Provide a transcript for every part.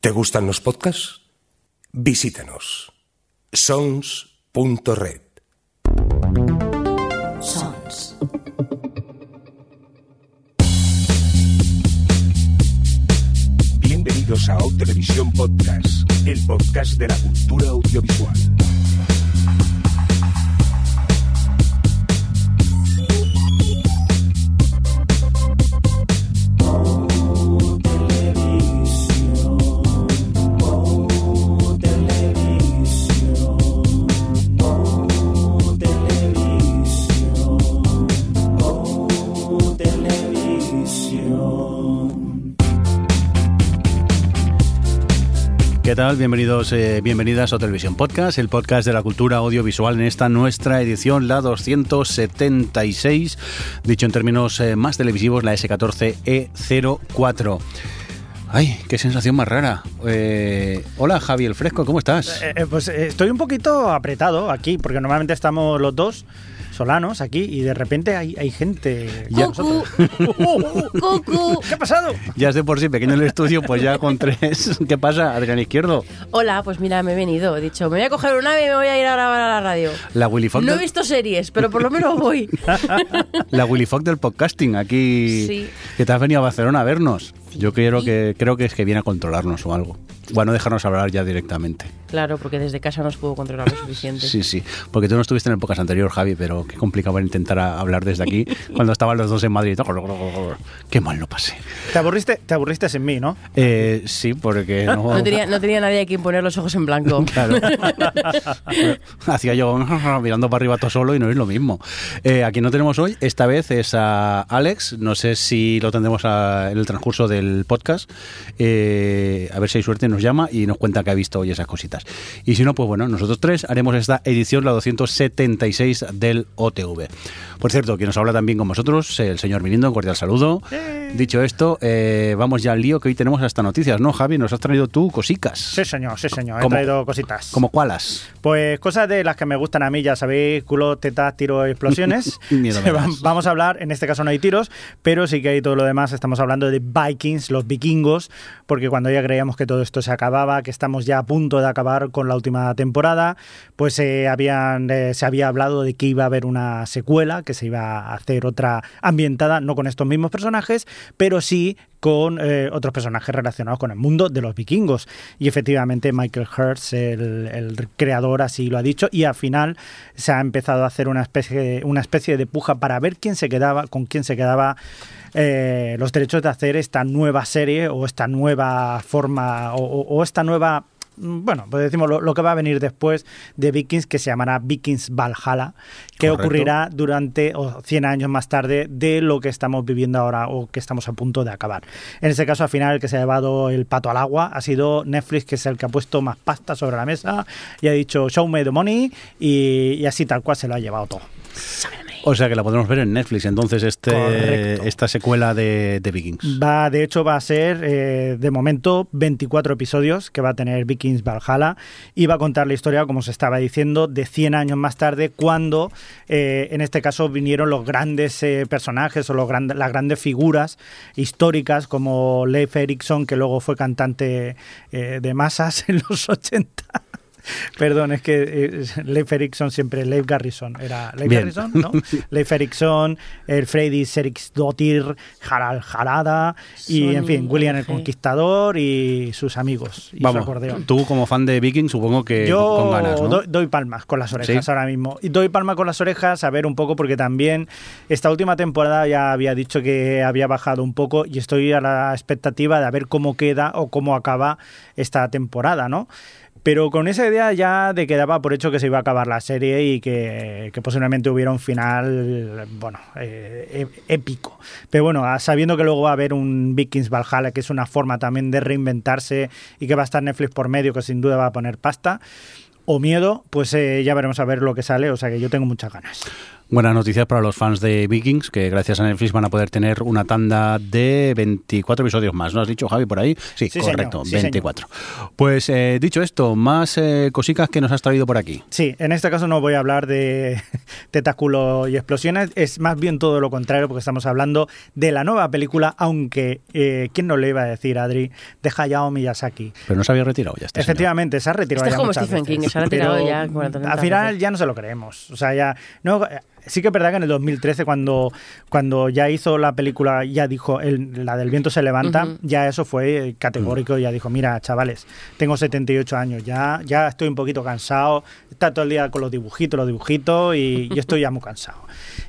¿Te gustan los podcasts? Visítanos. sons.red. Sons. Bienvenidos a O Televisión Podcast, el podcast de la cultura audiovisual. ¿Qué tal? Bienvenidos, eh, bienvenidas a Televisión Podcast, el podcast de la cultura audiovisual en esta nuestra edición, la 276, dicho en términos eh, más televisivos, la S14E04. Ay, qué sensación más rara. Eh, hola, Javi el Fresco, ¿cómo estás? Pues estoy un poquito apretado aquí, porque normalmente estamos los dos solanos aquí y de repente hay, hay gente. Nosotros. Cucu. ¿Qué ha pasado? Ya es de por sí pequeño el estudio, pues ya con tres. ¿Qué pasa, Adrián Izquierdo? Hola, pues mira, me he venido. He dicho, me voy a coger un ave y me voy a ir a grabar a la radio. La Willy Fox, No he visto series, pero por lo menos voy. la Willy Fox del podcasting, aquí Sí. que te has venido a Barcelona a vernos. Yo creo que creo que es que viene a controlarnos o algo. Bueno, dejarnos hablar ya directamente. Claro, porque desde casa no os puedo controlar lo suficiente. Sí, sí, porque tú no estuviste en el podcast anterior, Javi, pero qué complicado intentar hablar desde aquí cuando estaban los dos en Madrid. Qué mal lo pasé. Te aburriste, te aburriste sin mí, ¿no? Eh, sí, porque no... No tenía, no tenía nadie a quien poner los ojos en blanco. Claro. Hacía yo mirando para arriba todo solo y no es lo mismo. Eh, a quien no tenemos hoy, esta vez es a Alex. No sé si lo tendremos a- en el transcurso del podcast. Eh, a ver si hay suerte, nos llama y nos cuenta que ha visto hoy esas cositas. Y si no, pues bueno, nosotros tres haremos esta edición, la 276 del OTV. Por cierto, quien nos habla también con vosotros, el señor Mirindo, un cordial saludo. Dicho esto, eh, vamos ya al lío que hoy tenemos hasta noticias, ¿no, Javi? Nos has traído tú cosicas. Sí, señor, sí, señor. He traído cositas. ¿Como cuáles? Pues cosas de las que me gustan a mí, ya sabéis, culo, tetas, tiro, explosiones. Vamos a hablar, en este caso no hay tiros, pero sí que hay todo lo demás. Estamos hablando de Vikings, los vikingos, porque cuando ya creíamos que todo esto se acababa, que estamos ya a punto de acabar con la última temporada, pues eh, habían, eh, se había hablado de que iba a haber una secuela, que se iba a hacer otra ambientada, no con estos mismos personajes, pero sí con eh, otros personajes relacionados con el mundo de los vikingos. Y efectivamente Michael Hertz, el, creador, así lo ha dicho, y al final se ha empezado a hacer una especie, una especie de puja para ver quién se quedaba, con quién se quedaba eh, los derechos de hacer esta nueva serie o esta nueva forma o, esta nueva bueno, pues decimos lo, lo que va a venir después de Vikings, que se llamará Vikings Valhalla, que Correcto. ocurrirá durante o 100 años más tarde de lo que estamos viviendo ahora o que estamos a punto de acabar. En este caso, al final, el que se ha llevado el pato al agua ha sido Netflix, que es el que ha puesto más pasta sobre la mesa y ha dicho show me the money y, y así tal cual se lo ha llevado todo. O sea que la podremos ver en Netflix, entonces, este, Correcto. esta secuela de, de Vikings. Va, de hecho, va a ser eh, de momento 24 episodios que va a tener Vikings Valhalla y va a contar la historia, como se estaba diciendo, de 100 años más tarde, cuando eh, en este caso vinieron los grandes eh, personajes o los grandes, las grandes figuras históricas como Leif Erikson, que luego fue cantante eh, de masas en los 80. Perdón, es que eh, Leif Erikson siempre, Leif Garrison, era Leif Bien. Garrison, ¿no? Leif Erikson, el Freddy Seriksdottir, Harald Harada y, en fin, William el. Conquistador y sus amigos y su Vamos, acordeón. tú como fan de Vikings supongo que Yo con ganas, ¿no? doy, doy palmas con las orejas ¿Sí? ahora mismo. Y doy palmas con las orejas a ver un poco porque también esta última temporada ya había dicho que había bajado un poco y estoy a la expectativa de ver cómo queda o cómo acaba esta temporada, ¿no? Pero con esa idea ya de que daba por hecho que se iba a acabar la serie y que, que posiblemente hubiera un final, bueno, eh, e- épico. Pero bueno, a- sabiendo que luego va a haber un Vikings Valhalla, que es una forma también de reinventarse y que va a estar Netflix por medio, que sin duda va a poner pasta, o miedo, pues eh, ya veremos a ver lo que sale, o sea que yo tengo muchas ganas. Buenas noticias para los fans de Vikings, que gracias a Netflix van a poder tener una tanda de 24 episodios más. ¿No has dicho, Javi, por ahí? Sí, Sí, correcto, señor, sí, 24. Pues eh, dicho esto, más eh, cositas que nos has traído por aquí. Sí, en este caso no voy a hablar de tetáculo y explosiones, es más bien todo lo contrario, porque estamos hablando de la nueva película, aunque, eh, ¿quién no le iba a decir, Adri? De Hayao Miyazaki. Pero no se había retirado ya. Este señor. Efectivamente, se ha retirado Esto es ya como muchas Stephen veces, King, se ha retirado ya 40 Al final ya no se lo creemos. O sea, ya... No, sí que es verdad que en el 2013, cuando, cuando ya hizo la película, ya dijo, el- la del viento se levanta, ya eso fue categórico, ya dijo, mira, chavales, tengo 78 años, ya, ya estoy un poquito cansado, está todo el día con los dibujitos, los dibujitos, y yo estoy ya muy cansado.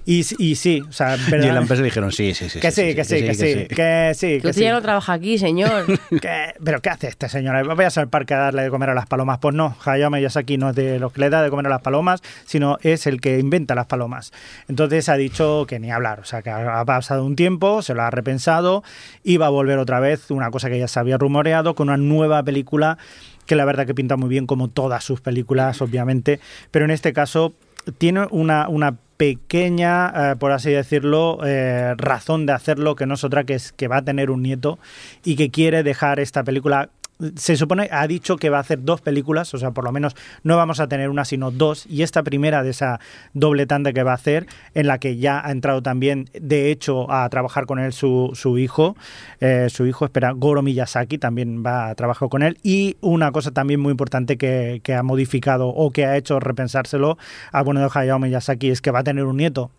Y, y sí, o sea, Y en la verdad, empresa dijeron, sí, sí, sí. que sí, que sí, que sí, que sí, Que ya no trabaja aquí, señor. ¿Qué? ¿Pero qué hace este señor? ¿Vayas al parque a darle de comer a las palomas? Pues no, Hayao Miyazaki no es de los que le da de comer a las palomas, sino es el que inventa las palomas. Entonces ha dicho que ni hablar, o sea, que ha pasado un tiempo, se lo ha repensado y va a volver otra vez, una cosa que ya se había rumoreado, con una nueva película que la verdad que pinta muy bien como todas sus películas, obviamente, pero en este caso tiene una, una pequeña, eh, por así decirlo, eh, razón de hacerlo, que no es otra que es que va a tener un nieto y que quiere dejar esta película. Se supone, ha dicho que va a hacer dos películas, o sea, por lo menos no vamos a tener una, sino dos, y esta primera de esa doble tanda que va a hacer, en la que ya ha entrado también, de hecho, a trabajar con él su, su hijo, eh, su hijo, espera, Goro Miyazaki, también va a trabajar con él, y una cosa también muy importante que, ha modificado o que ha hecho repensárselo al bueno de Hayao Miyazaki es que va a tener un nieto,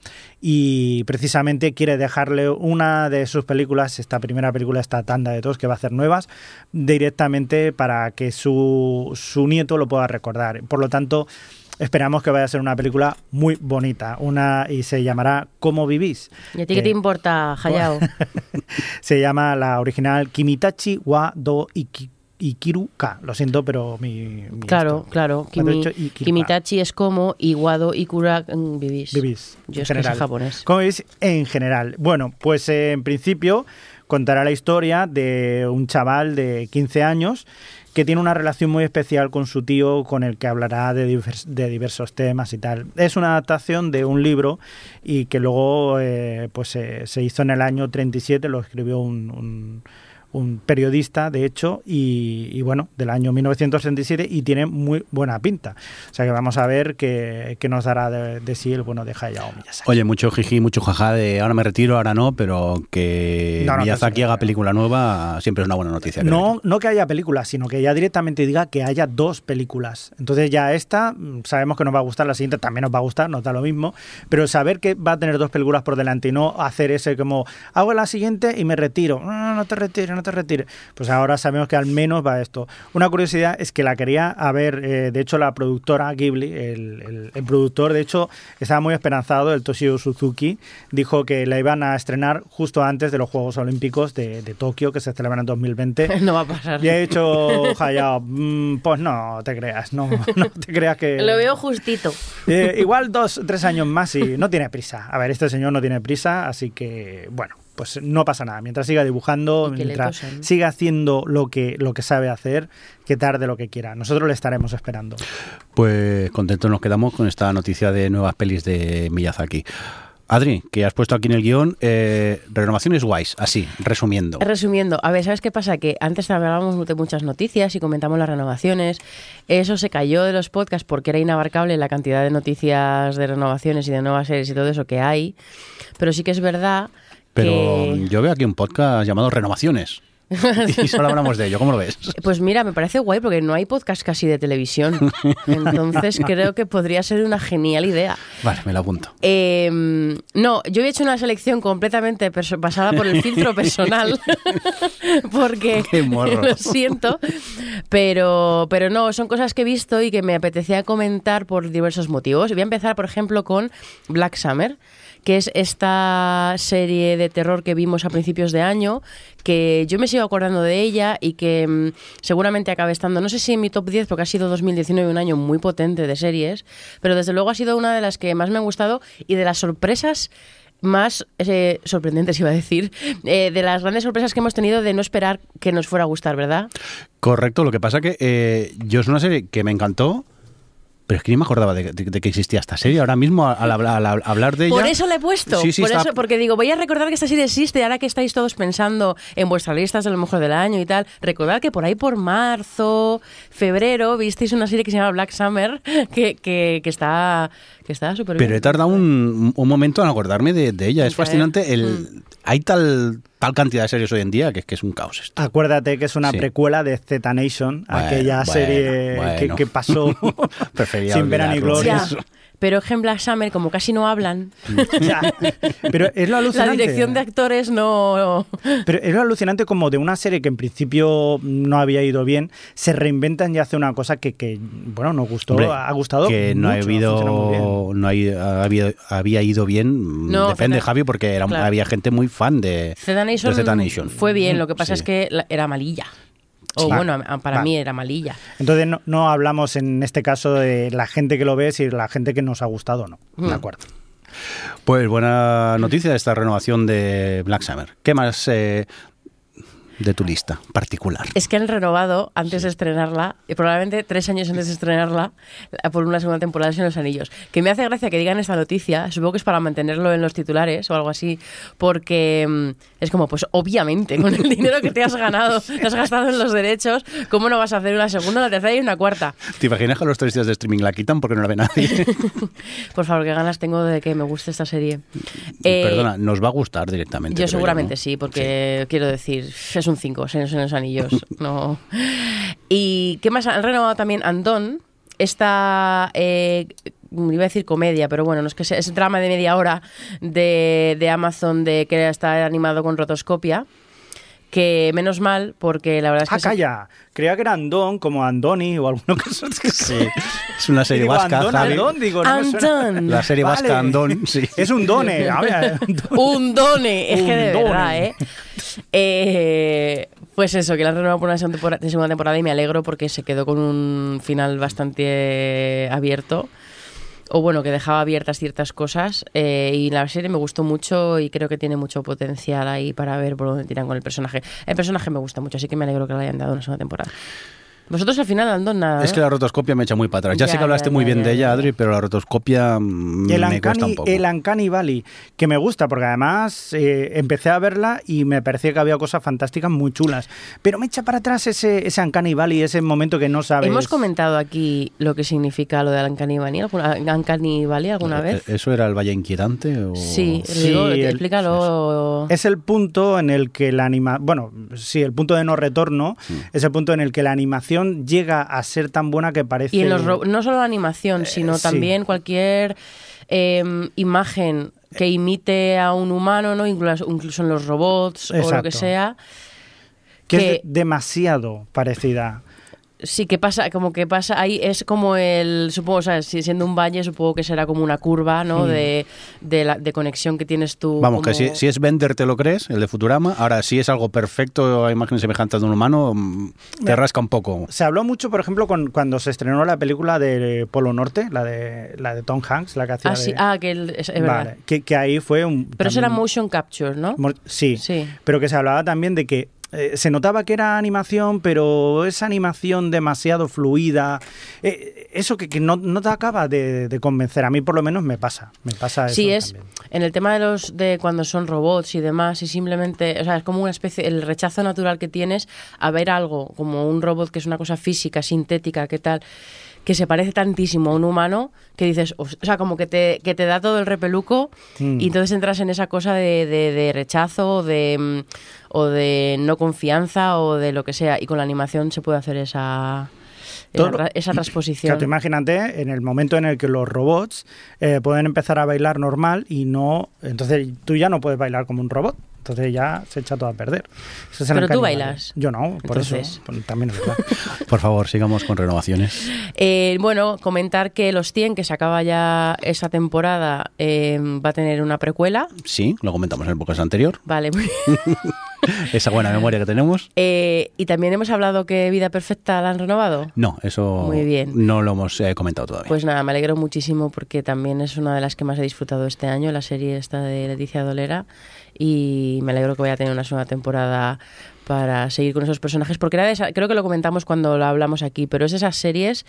y precisamente quiere dejarle una de sus películas, esta primera película, esta tanda de dos que va a hacer nuevas, directamente para que su, su nieto lo pueda recordar. Por lo tanto, esperamos que vaya a ser una película muy bonita, una y se llamará ¿Cómo vivís? ¿Y a ti qué Eh, te importa, Hayao? se llama la original Kimitachi wa do Iki- Ikiruka. Lo siento, pero mi. mi Claro, esto. claro. Kimi-. Kimitachi es como Iwado Ikura mm, vivís. Vivís. Yo en es que general. japonés. ¿Cómo veis? En general. Bueno, pues eh, en principio contará la historia de un chaval de 15 años que tiene una relación muy especial con su tío, con el que hablará de, divers- de diversos temas y tal. Es una adaptación de un libro y que luego eh, pues eh, se hizo en el año 37, lo escribió un, un- un periodista, de hecho, y, y bueno, del año 1937 y tiene muy buena pinta. O sea que vamos a ver qué, qué nos dará de, de sí el bueno de Hayao Miyazaki. Oye, mucho jiji, mucho jaja de ahora me retiro, ahora no, pero que No, no, Miyazaki haga película nueva siempre es una buena noticia. No, no que haya películas, sino que ya directamente diga que haya dos películas. Entonces ya esta, mm, sabemos que nos va a gustar, la siguiente también nos va a gustar, nos da lo mismo, pero saber que va a tener dos películas por delante y no hacer ese como, hago la siguiente y me retiro. No, no, no te retires, no te retires. Pues ahora sabemos que al menos va esto. Una curiosidad es que la quería haber, eh, de hecho la productora Ghibli, el, el- el productor, de hecho, estaba muy esperanzado, el Toshio Suzuki, dijo que la iban a estrenar justo antes de los Juegos Olímpicos de, de Tokio, que se celebran en 2020. no va a pasar. Y ha dicho Hayao, "Mm, pues no te creas, no, no te creas que... Lo veo justito. Eh, igual dos, tres años más y no tiene prisa. A ver, este señor no tiene prisa, así que, bueno, pues no pasa nada. Mientras siga dibujando, mientras siga haciendo lo que, lo que sabe hacer, que tarde lo que quiera. Nosotros le estaremos esperando. Pues contentos nos quedamos con esta noticia de nuevas pelis de Miyazaki. Adri, que has puesto aquí en el guion, eh, renovaciones guays, así, resumiendo. Resumiendo, a ver, ¿sabes qué pasa? Que antes hablábamos de muchas noticias y comentamos las renovaciones. Eso se cayó de los podcasts porque era inabarcable la cantidad de noticias de renovaciones y de nuevas series y todo eso que hay. Pero sí que es verdad Pero que... yo veo aquí un podcast llamado Renovaciones. y solo hablamos de ello, ¿cómo lo ves? Pues mira, me parece guay porque no hay podcast casi de televisión. Entonces creo que podría ser una genial idea. Vale, me lo apunto. Eh, no, yo he hecho una selección completamente basada por el filtro personal, porque Qué morro. lo siento, pero, pero no, son cosas que he visto y que me apetecía comentar por diversos motivos. Voy a empezar, por ejemplo, con Black Summer que es esta serie de terror que vimos a principios de año, que yo me sigo acordando de ella y que mm, seguramente acabe estando, no sé si en mi top 10, porque ha sido 2019 un año muy potente de series, pero desde luego ha sido una de las que más me han gustado y de las sorpresas más eh, sorprendentes, iba a decir, eh, de las grandes sorpresas que hemos tenido de no esperar que nos fuera a gustar, ¿verdad? Correcto, lo que pasa que eh, yo es una serie que me encantó, Pero es que ni me acordaba de, de- de que existía esta serie. Ahora mismo, al, hablar- al hablar de ella... Por eso la he puesto. Sí, sí, por está- eso, porque digo, voy a recordar que esta serie existe. Ahora que estáis todos pensando en vuestras listas de lo mejor del año y tal, recordad que por ahí por marzo, febrero, visteis una serie que se llama Black Summer, que, que, que está que está súper bien. Pero he tardado un, un momento en acordarme de, de ella. Es fascinante. El, Mm. Hay tal, tal cantidad de series hoy en día que es que es un caos esto. Acuérdate que es una Sí. precuela de Z Nation, Bueno, aquella bueno, serie bueno. Que, que pasó sin pena ni olvidarlo. Gloria. Ya, pero en Black Summer, como casi no hablan, Ya. Pero es lo la alucinante. dirección de actores no... Pero es lo alucinante como de una serie que en principio no había ido bien, se reinventan y hace una cosa que, que, bueno, nos gustó, Hombre, ha gustado que no ha mucho, habido no ha- había, había ido bien No, depende Z- Javi porque era, claro. había gente muy fan de, Z Nation, de Z Nation. fue bien, lo que pasa Sí. es que la- era malilla. O Sí. bueno, para Va. mí era malilla. Entonces no, no hablamos en este caso de la gente que lo ve, si la gente que nos ha gustado o no. Mm. De acuerdo. pues buena noticia esta renovación de Black Summer ¿qué más eh, de tu lista particular? Es que han renovado antes de estrenarla, y probablemente tres años antes de estrenarla, la- por una segunda temporada de los Anillos. Que me hace gracia que digan esta noticia, supongo que es para mantenerlo en los titulares o algo así, porque mm, es como, pues obviamente, con el dinero que te has ganado, te has gastado en los derechos, ¿cómo no vas a hacer una segunda, una tercera y una cuarta? ¿te imaginas que los tres días de streaming la quitan porque no la ve nadie? Por favor, qué ganas tengo de que me guste esta serie. Eh, Perdona, nos va a gustar directamente Yo seguramente ¿no? sí, porque quiero decir, es un 5, en los anillos. no. ¿Y qué más? Han renovado también Andón, esta, eh, iba a decir comedia, pero bueno, no es que sea, es drama de media hora de, de Amazon de que está animado con rotoscopia. Que menos mal, porque la verdad es que. Ah, se- calla. Creía que era Andón, como Andoni o alguno que. Sí, es una serie digo, vasca Andón, Javi. Andón, digo, no me suena. Andón. la serie vasca. Andón sí. Es un done. a ver, Un done, es que de verdad. ¿eh? Eh, Pues eso, que la han renovado por una segunda temporada, segunda temporada y me alegro porque se quedó con un final bastante abierto. O bueno, que dejaba abiertas ciertas cosas. eh, y la serie me gustó mucho y creo que tiene mucho potencial ahí para ver por dónde tiran con el personaje. El personaje me gusta mucho, así que me alegro que le hayan dado una segunda temporada. Vosotros al final andando nada. Es ¿no? que la rotoscopia me echa muy para atrás. Ya, Ya, sé que hablaste ya, muy ya, bien ya, de ella. Adri, pero la rotoscopia mm, El me cuesta Uncanny, un poco. el Uncanny Valley, que me gusta, porque además eh, empecé a verla y me parecía que había cosas fantásticas muy chulas. Pero me echa para atrás ese, ese Uncanny Valley, ese momento que no sabes. Hemos comentado aquí lo que significa lo del Uncanny Valley alguna, Uncanny Valley alguna Eh, vez. ¿Eso era el Valle Inquietante? O... Sí, Sí, digo, el- explícalo. Es el punto en el que la anima bueno, sí, el punto de no retorno Mm. es el punto en el que la animación llega a ser tan buena que parece Y en los no solo la animación, sino Eh, sí. también cualquier eh, imagen que imite a un humano, ¿no? Incluso, en los robots o lo que sea. que, que- es de- demasiado parecida. Sí, que pasa, como que pasa, ahí es como el, supongo, o sea, si siendo un valle, supongo que será como una curva, ¿no? De, de, la, de conexión que tienes tú. Vamos, que si, si es Bender te lo crees, el de Futurama. Ahora, si es algo perfecto, a imagen semejante de un humano, mm, te rasca un poco. Se habló mucho, por ejemplo, con, cuando se estrenó la película de Polo Norte, la de la de Tom Hanks, la que hacía Ah, sí, de- ah, que el- es, es verdad. Vale, que, que ahí fue un Pero eso era motion capture, ¿no? Mo- Sí, Sí. pero que se hablaba también de que eh, se notaba que era animación, pero esa animación demasiado fluida, eh, eso que, que no, no te acaba de, de convencer. A mí por lo menos me pasa, me pasa eso Sí, es también. en el tema de los de cuando son robots y demás y simplemente, o sea, es como una especie el rechazo natural que tienes a ver algo como un robot que es una cosa física, sintética, qué tal, que se parece tantísimo a un humano que dices, o sea, como que te, que te da todo el repeluco Mm. y entonces entras en esa cosa de, de- de rechazo o de, mm, o de no confianza o de lo que sea y con la animación se puede hacer esa, esa, Todo- transposición. tú imagínate en el momento en el que los robots eh, pueden empezar a bailar normal y no, entonces tú ya no puedes bailar como un robot. Entonces ya se echa todo a perder. Pero tú bailas. Yo no, por Entonces. eso. también es verdad. Por favor, sigamos con renovaciones. Eh, bueno, comentar que Los 100, que se acaba ya esta temporada, eh, va a tener una precuela. Sí, lo comentamos en el podcast anterior. Vale. Esa buena memoria que tenemos. Eh, y también hemos hablado que Vida Perfecta la han renovado. No, eso Muy bien. no lo hemos eh, comentado todavía. Pues nada, me alegro muchísimo porque también es una de las que más he disfrutado este año, la serie esta de Leticia Dolera. Y me alegro que vaya a tener una segunda temporada para seguir con esos personajes, porque era de esa- creo que lo comentamos cuando lo hablamos aquí, pero es de esas series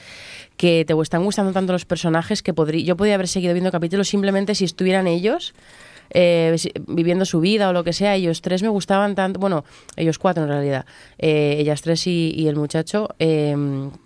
que te están gustando tanto los personajes que podría, yo podría haber seguido viendo capítulos simplemente si estuvieran ellos eh, si- viviendo su vida o lo que sea. Ellos tres me gustaban tanto, bueno, ellos cuatro en realidad, eh, ellas tres y, y el muchacho, eh,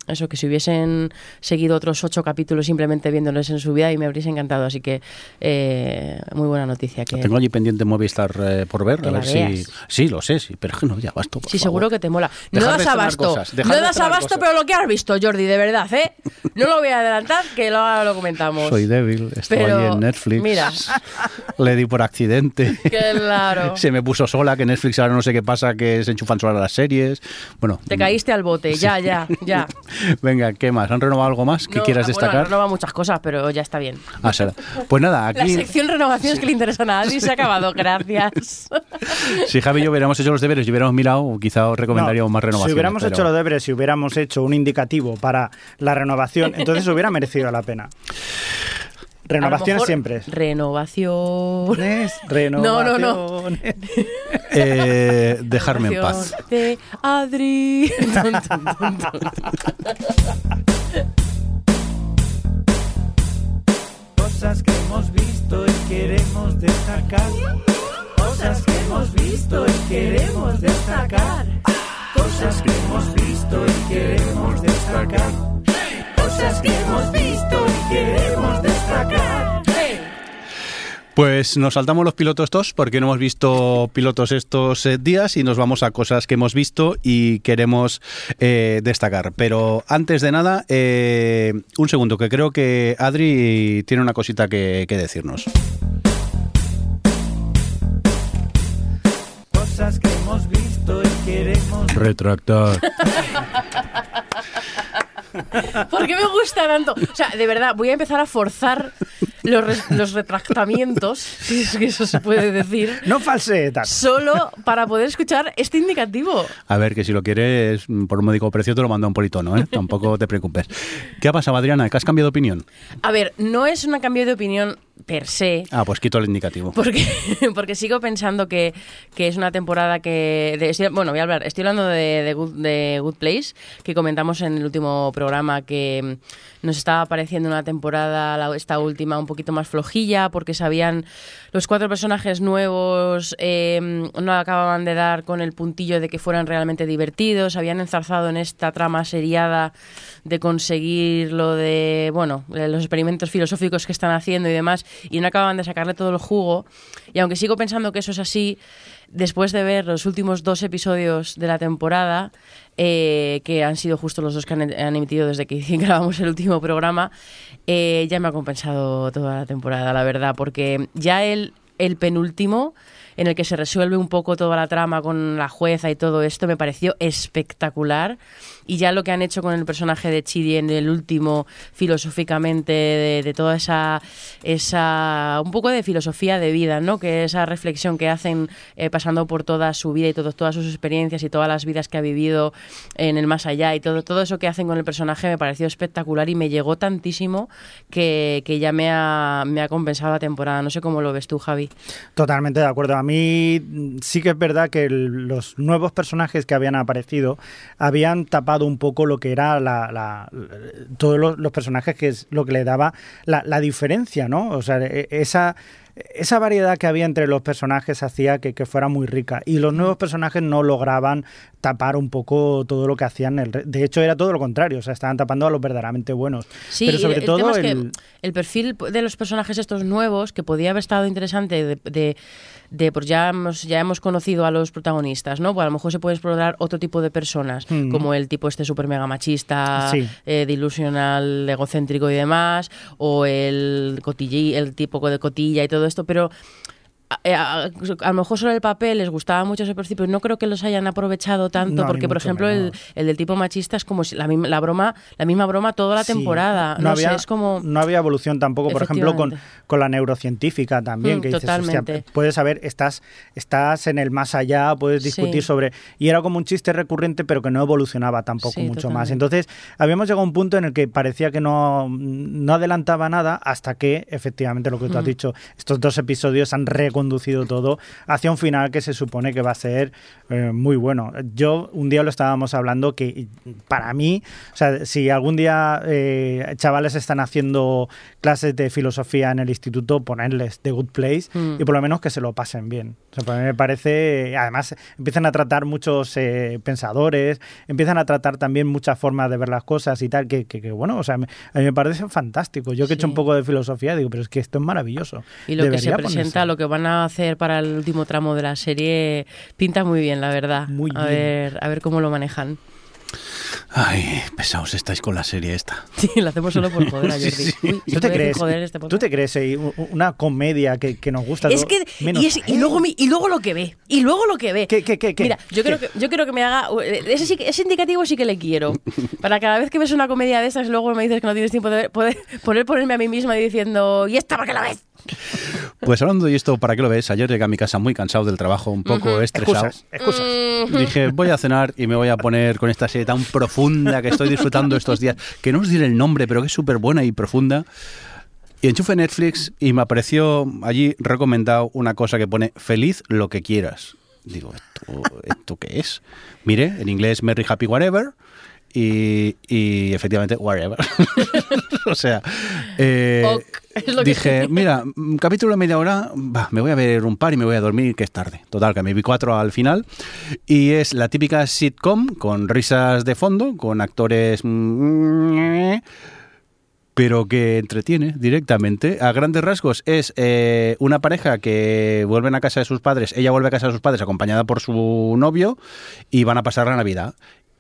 eso, que si hubiesen seguido otros ocho capítulos simplemente viéndolos en su vida y me habría encantado. Así que eh, muy buena noticia. Que, Tengo allí pendiente Movistar eh, por ver, a ver si... veas. Sí, lo sé, sí, pero es que no, ya basto, por Sí, favor. seguro que te mola. No Dejad das abasto. cosas, No das abasto, cosas. pero lo que has visto, Jordi, de verdad, ¿eh? No lo voy a adelantar, que lo, lo comentamos. Soy débil, allí en Netflix. mira. Le di por accidente. Claro. Se me puso sola, que Netflix ahora no sé qué pasa, que se enchufan solas las series. Bueno. Te caíste al bote, ya, ya, ya. Venga, ¿qué más? ¿Han renovado algo más que No, quieras bueno, destacar? renova muchas cosas, pero ya está bien. Ah, será. Pues nada, La aquí, sección renovaciones que le interesan a Adri se ha acabado, gracias. si Javi y yo hubiéramos hecho los deberes y hubiéramos mirado, quizá os recomendaríamos No, más renovaciones. Si hubiéramos pero- hecho los deberes, si hubiéramos hecho un indicativo para la renovación, entonces hubiera merecido la pena. Renovaciones mejor, siempre. Renovación. Renovaciones. No, no, no. Eh, dejarme en paz. De Adri. Cosas que hemos visto y queremos destacar. Cosas que hemos visto y queremos destacar. Cosas que hemos visto y queremos destacar. Cosas que hemos visto y queremos destacar. Pues nos saltamos los pilotos estos porque no hemos visto pilotos estos eh, días y nos vamos a cosas que hemos visto y queremos eh, destacar. Pero antes de nada, eh, un segundo, que creo que Adri tiene una cosita que, que decirnos. Cosas que hemos visto y queremos Retractar. ¿Por qué me gusta tanto? O sea, de verdad, voy a empezar a forzar los, re- los retractamientos, si es que eso se puede decir, No falsetas. solo para poder escuchar este indicativo. A ver, que si lo quieres, mm, por un módico precio te lo mando a un politono, ¿eh? Tampoco te preocupes. ¿Qué ha pasado, Adriana? ¿Que has cambiado de opinión? A ver, no es un cambio de opinión per se, Ah, pues quito el indicativo. Porque, porque sigo pensando que, que es una temporada que... de- bueno, voy a hablar. Estoy hablando de, de, Good, de Good Place, que comentamos en el último programa que mm, nos estaba pareciendo una temporada, la- esta última, un poquito más flojilla, porque sabían los cuatro personajes nuevos eh, no acababan de dar con el puntillo de que fueran realmente divertidos, habían enzarzado en esta trama seriada de conseguir lo de, bueno, eh, los experimentos filosóficos que están haciendo y demás, y no acaban de sacarle todo el jugo. Y aunque sigo pensando que eso es así, después de ver los últimos dos episodios de la temporada, eh, que han sido justo los dos que han, han emitido desde que grabamos el último programa, eh, ya me ha compensado toda la temporada, la verdad, porque ya el, el penúltimo en el que se resuelve un poco toda la trama con la jueza y todo esto, me pareció espectacular. Y ya lo que han hecho con el personaje de Chidi en el último, filosóficamente, de, de toda esa, esa. un poco de filosofía de vida, ¿no? Que esa reflexión que hacen eh, pasando por toda su vida y todo, todas sus experiencias y todas las vidas que ha vivido en el más allá y todo, todo eso que hacen con el personaje me pareció espectacular y me llegó tantísimo que, que ya me ha, me ha compensado la temporada. No sé cómo lo ves tú, Javi. Totalmente de acuerdo. A mí sí que es verdad que el- los nuevos personajes que habían aparecido habían tapado un poco lo que era la, la- todos los, los personajes que es lo que le daba la, la diferencia, ¿no? O sea, e- esa esa variedad que había entre los personajes hacía que, que fuera muy rica. Y los nuevos personajes no lograban tapar un poco todo lo que hacían. El de hecho era todo lo contrario o sea estaban tapando a los verdaderamente buenos. Sí, pero sobre el, el todo tema es el- que el perfil de los personajes estos nuevos, que podía haber estado interesante de, de, de, pues ya hemos, ya hemos conocido a los protagonistas, ¿no? Pues a lo mejor se puede explorar otro tipo de personas, Mm. como el tipo este super mega machista, Sí. eh, delusional, egocéntrico y demás, o el cotillí, el tipo de cotilla y todo esto, pero a, a- a lo mejor solo el papel les gustaba mucho ese pero no creo que los hayan aprovechado tanto, No, porque por ejemplo el, el del tipo machista es como si la, la broma, la misma broma toda la Sí, temporada. No, había, sé, es como no había evolución tampoco, por ejemplo, con, con la neurocientífica también, Mm, que dices, totalmente. hostia, puedes saber, estás, estás en el más allá, puedes discutir Sí. sobre... Y era como un chiste recurrente, pero que no evolucionaba tampoco Sí, mucho más. Entonces, habíamos llegado a un punto en el que parecía que no, no adelantaba nada hasta que, efectivamente, lo que tú has Mm. dicho, estos dos episodios han conducido todo hacia un final que se supone que va a ser eh, muy bueno. Yo un día lo estábamos hablando que para mí, o sea, si algún día eh, chavales están haciendo clases de filosofía en el instituto, ponerles The Good Place Mm. y por lo menos que se lo pasen bien. O sea, para mí me parece, además empiezan a tratar muchos eh, pensadores, empiezan a tratar también muchas formas de ver las cosas y tal, que, que- que, bueno, o sea, me- a mí me parece fantástico. Yo que he hecho Sí. un poco de filosofía digo, pero es que esto es maravilloso. Y lo que se presenta, ponerse. lo que van a hacer para el último tramo de la serie, pinta muy bien, la verdad. Muy a bien. ver, a ver cómo lo manejan. Ay, pesados estáis con la serie esta. Sí, lo hacemos solo por joder a Jordi. Sí, sí. Uy, ¿Tú ¿se te crees, este ¿tú te crees eh, una comedia que, que nos gusta? Es que menos y, es- y luego y luego lo que ve y luego lo que ve ¿Qué, qué, qué, mira yo creo que yo creo que me haga ese, sí ese indicativo sí que le quiero para cada vez que ves una comedia de esas luego me dices que no tienes tiempo de ver, poder, poder ponerme a mí misma diciendo y esta para qué la ves Pues hablando de esto, ¿para qué lo ves? Ayer llegué a mi casa muy cansado del trabajo, un poco estresado. Excusas, excusas. Mm, Dije, voy a cenar y me voy a poner con esta serie tan profunda que estoy disfrutando estos días, que no os diré el nombre, pero que es súper buena y profunda. Y enchufe Netflix y me apareció allí recomendado una cosa que pone feliz lo que quieras. Digo, ¿esto, ¿esto qué es? Mire, en inglés Merry Happy Whatever y, y efectivamente Whatever. o sea, eh, Ok, que- dije, mira, un capítulo de media hora, va, me voy a ver un par y me voy a dormir, que es tarde. Total, que me vi cuatro al final. Y es la típica sitcom con risas de fondo, con actores... mm, pero que entretiene directamente. A grandes rasgos es eh, una pareja que vuelven a casa de sus padres, ella vuelve a casa de sus padres acompañada por su novio y van a pasar la Navidad.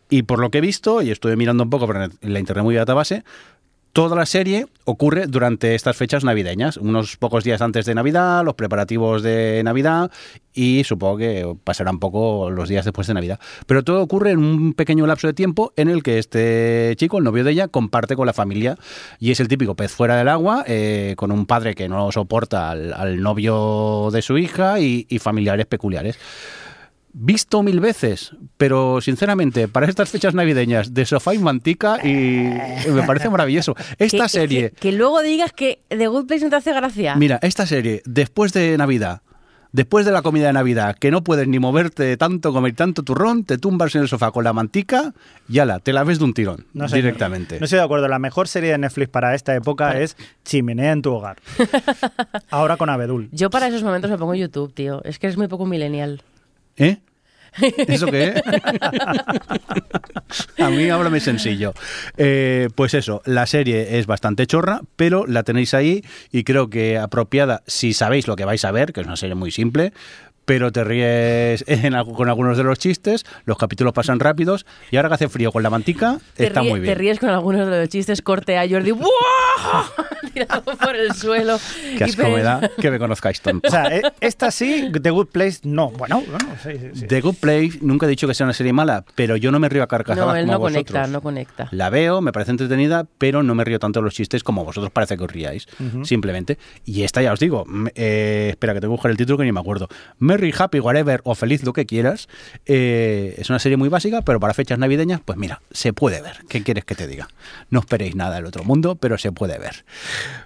Y por lo que he visto, y estuve mirando un poco pero en la internet muy database, Toda la serie ocurre durante estas fechas navideñas, unos pocos días antes de Navidad, los preparativos de Navidad y supongo que pasará un poco los días después de Navidad. Pero todo ocurre en un pequeño lapso de tiempo en el que este chico, el novio de ella, comparte con la familia y es el típico pez fuera del agua, eh, con un padre que no soporta al, novio de su hija y familiares peculiares visto mil veces, pero sinceramente, para estas fechas navideñas, de sofá y mantica, y me parece maravilloso. Esta que, serie, que, que luego digas que The Good Place no te hace gracia mira, esta serie, después de Navidad, después de la comida de Navidad, que no puedes ni moverte tanto, comer tanto turrón, te tumbas en el sofá con la mantica y ala, te la ves de un tirón, No sé, directamente. No estoy de acuerdo. La mejor serie de Netflix para esta época es Chimenea en tu hogar. Ahora con Abedul. yo para esos momentos me pongo YouTube tío es que es muy poco millennial ¿Eh? ¿Eso qué? A mí háblame sencillo. Eh, pues eso, la serie es bastante chorra, pero la tenéis ahí y creo que apropiada si sabéis lo que vais a ver, que es una serie muy simple, pero te ríes en con algunos de los chistes, los capítulos pasan rápidos y ahora que hace frío con la mantica, te, está ríe- muy bien. te ríes con algunos de los chistes corte a Jordi ¡buah! tirado por el suelo Qué asco me da que me conozcáis tanto. O sea, eh, esta sí, The Good Place, no. Bueno, bueno, sí, sí, sí. The Good Place, nunca he dicho que sea una serie mala, pero yo no me río a carcajadas no él como no vosotros. conecta no conecta La veo, me parece entretenida, pero no me río tanto de los chistes como vosotros parece que os ríais, simplemente. Y esta ya os digo, eh, espera que te busque el título que ni me acuerdo. Merry, Happy, Whatever o Feliz, lo que quieras. Eh, es una serie muy básica, pero para fechas navideñas, pues mira, se puede ver. ¿Qué quieres que te diga? No esperéis nada del otro mundo, pero se puede ver.